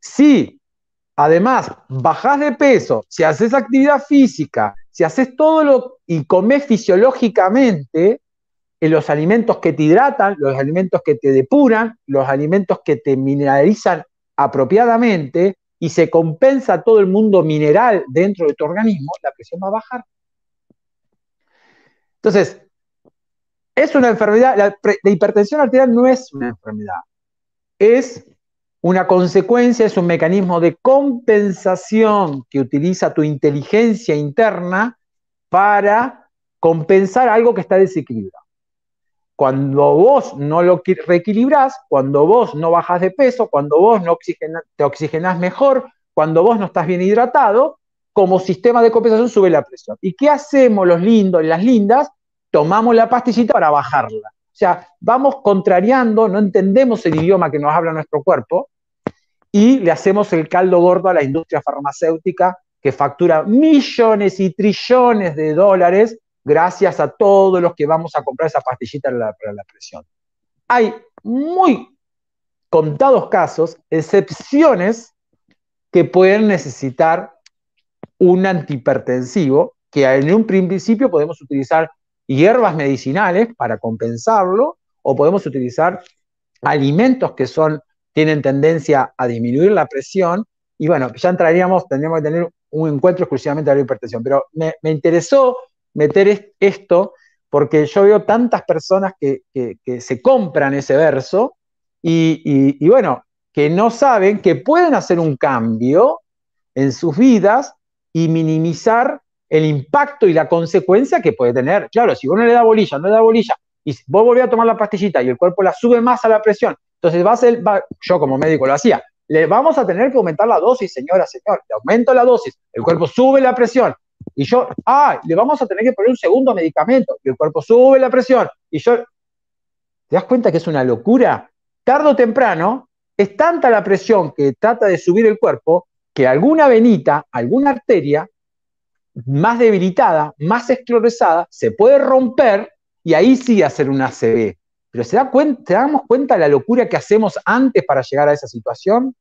Si además bajás de peso, si haces actividad física, si haces todo lo y comés fisiológicamente, los alimentos que te hidratan, los alimentos que te depuran, los alimentos que te mineralizan apropiadamente y se compensa todo el mundo mineral dentro de tu organismo, la presión va a bajar. Entonces, es una enfermedad, la, hipertensión arterial no es una enfermedad, es una consecuencia, es un mecanismo de compensación que utiliza tu inteligencia interna para compensar algo que está desequilibrado. Cuando vos no lo reequilibrás, cuando vos no bajas de peso, cuando vos no te oxigenás mejor, cuando vos no estás bien hidratado, como sistema de compensación sube la presión. ¿Y qué hacemos los lindos y las lindas? Tomamos la pastillita para bajarla. O sea, vamos contrariando, no entendemos el idioma que nos habla nuestro cuerpo y le hacemos el caldo gordo a la industria farmacéutica que factura millones y trillones de dólares gracias a todos los que vamos a comprar esa pastillita para la, presión. Hay muy contados casos, excepciones, que pueden necesitar un antihipertensivo, que en un principio podemos utilizar hierbas medicinales para compensarlo, o podemos utilizar alimentos que son, tienen tendencia a disminuir la presión, y bueno, ya entraríamos, tendríamos que tener un encuentro exclusivamente de la hipertensión, pero me, interesó meter esto porque yo veo tantas personas que, se compran ese verso y, bueno, que no saben que pueden hacer un cambio en sus vidas y minimizar el impacto y la consecuencia que puede tener. Claro, si uno le da bolilla, no le da bolilla, y vos volvés a tomar la pastillita y el cuerpo la sube más a la presión, entonces va a ser, yo como médico lo hacía, le vamos a tener que aumentar la dosis, señora, señor, le aumento la dosis, el cuerpo sube la presión, y yo, ah, le vamos a tener que poner un segundo medicamento, y el cuerpo sube la presión, y yo, ¿te das cuenta que es una locura? Tardo o temprano, es tanta la presión que trata de subir el cuerpo, que alguna venita, alguna arteria, más debilitada, más esclerosada, se puede romper y ahí sí hacer un ACV. Pero ¿se, da cuenta, damos cuenta de la locura que hacemos antes para llegar a esa situación?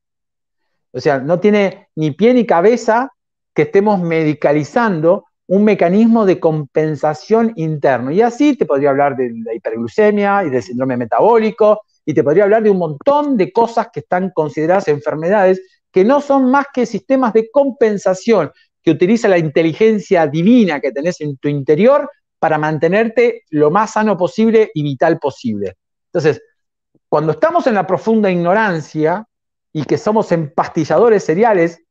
O sea, no tiene ni pie ni cabeza que estemos medicalizando un mecanismo de compensación interno. Y así te podría hablar de la hiperglucemia y del síndrome metabólico, y te podría hablar de un montón de cosas que están consideradas enfermedades que no son más que sistemas de compensación que utiliza la inteligencia divina que tenés en tu interior para mantenerte lo más sano posible y vital posible. Entonces, cuando estamos en la profunda ignorancia y que somos empastilladores seriales,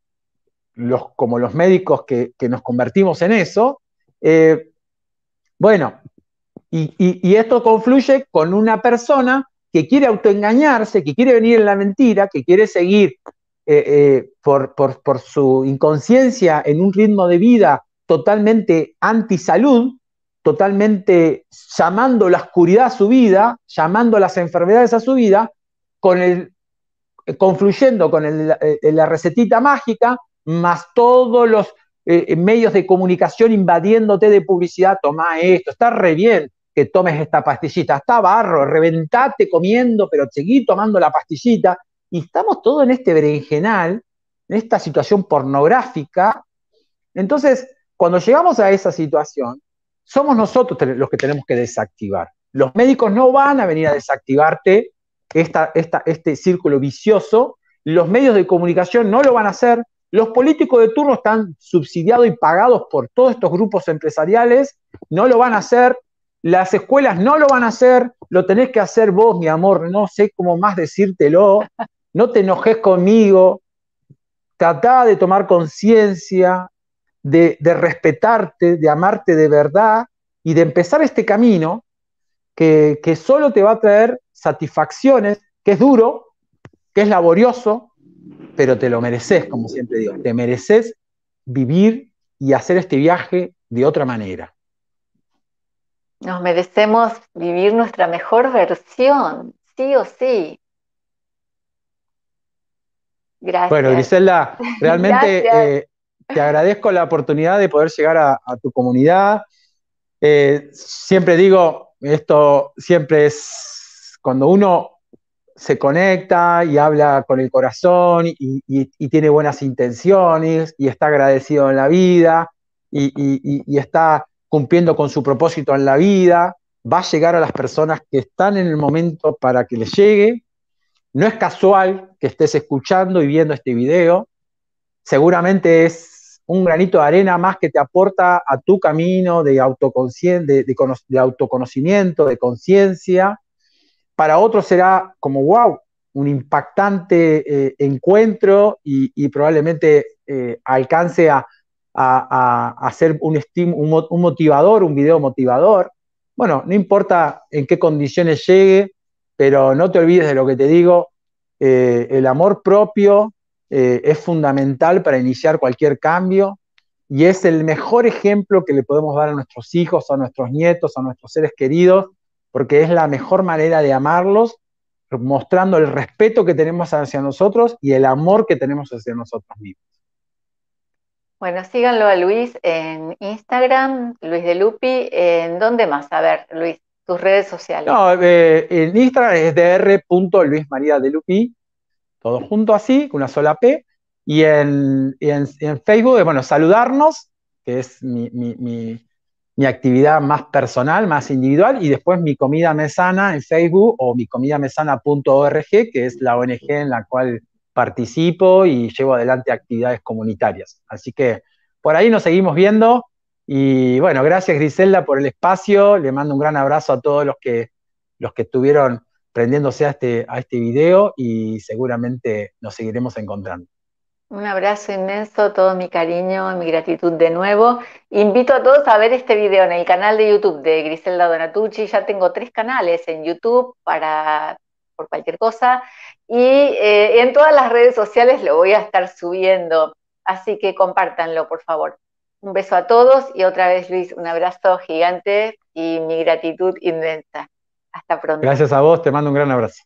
como los médicos que, nos convertimos en eso, eh, bueno, y, esto confluye con una persona que quiere autoengañarse, que quiere venir en la mentira, que quiere seguir eh, eh, por, su inconsciencia en un ritmo de vida totalmente antisalud, totalmente llamando la oscuridad a su vida, llamando las enfermedades a su vida, con el, confluyendo con eh, la recetita mágica, más todos los eh, medios de comunicación invadiéndote de publicidad, toma esto, está re bien que tomes esta pastillita, está barro, reventate comiendo, pero seguí tomando la pastillita, y estamos todos en este berenjenal, en esta situación pornográfica. Entonces, cuando llegamos a esa situación, somos nosotros los que tenemos que desactivar. Los médicos no van a venir a desactivarte este círculo vicioso, los medios de comunicación no lo van a hacer, los políticos de turno están subsidiados y pagados por todos estos grupos empresariales, no lo van a hacer, las escuelas no lo van a hacer, lo tenés que hacer vos, mi amor, no sé cómo más decírtelo, no te enojes conmigo, tratá de tomar conciencia, de, respetarte, de amarte de verdad y de empezar este camino que, que solo te va a traer satisfacciones, que es duro, que es laborioso, pero te lo mereces, como siempre digo, te mereces vivir y hacer este viaje de otra manera. Nos merecemos vivir nuestra mejor versión, sí o sí. Gracias. Bueno, Griselda, realmente eh, te agradezco la oportunidad de poder llegar a, tu comunidad. Eh, siempre digo, esto siempre es cuando uno se conecta y habla con el corazón y, tiene buenas intenciones y está agradecido en la vida y, está cumpliendo con su propósito en la vida, va a llegar a las personas que están en el momento para que les llegue. No es casual que estés escuchando y viendo este video. Seguramente es un granito de arena más que te aporta a tu camino de, de, autoconocimiento, de conciencia. Para otros será como, wow, un impactante eh, encuentro y, probablemente eh, alcance a, hacer un, un, motivador, un video motivador. Bueno, no importa en qué condiciones llegue, pero no te olvides de lo que te digo, eh, el amor propio, eh, es fundamental para iniciar cualquier cambio y es el mejor ejemplo que le podemos dar a nuestros hijos, a nuestros nietos, a nuestros seres queridos, porque es la mejor manera de amarlos, mostrando el respeto que tenemos hacia nosotros y el amor que tenemos hacia nosotros mismos. Bueno, síganlo a Luis en Instagram, Luis de Lupi. ¿En dónde más? A ver, Luis, tus redes sociales. No, eh, en Instagram es dr.luismariadelupi todo junto así, con una sola P, y en, Facebook, bueno, saludarnos, que es mi, actividad más personal, más individual, y después mi comida mesana en Facebook o mi comida mesana.org, que es la ONG en la cual participo y llevo adelante actividades comunitarias. Así que por ahí nos seguimos viendo y bueno, gracias Griselda por el espacio, le mando un gran abrazo a todos los que, los que estuvieron prendiéndose a este, a este video y seguramente nos seguiremos encontrando. Un abrazo inmenso, todo mi cariño, mi gratitud de nuevo. Invito a todos a ver este video en el canal de YouTube de Griselda Donatucci. Ya tengo tres canales en YouTube para por cualquier cosa y eh, en todas las redes sociales lo voy a estar subiendo. Así que compártanlo, por favor. Un beso a todos y otra vez, Luis, un abrazo gigante y mi gratitud inmensa. Hasta pronto. Gracias a vos, te mando un gran abrazo.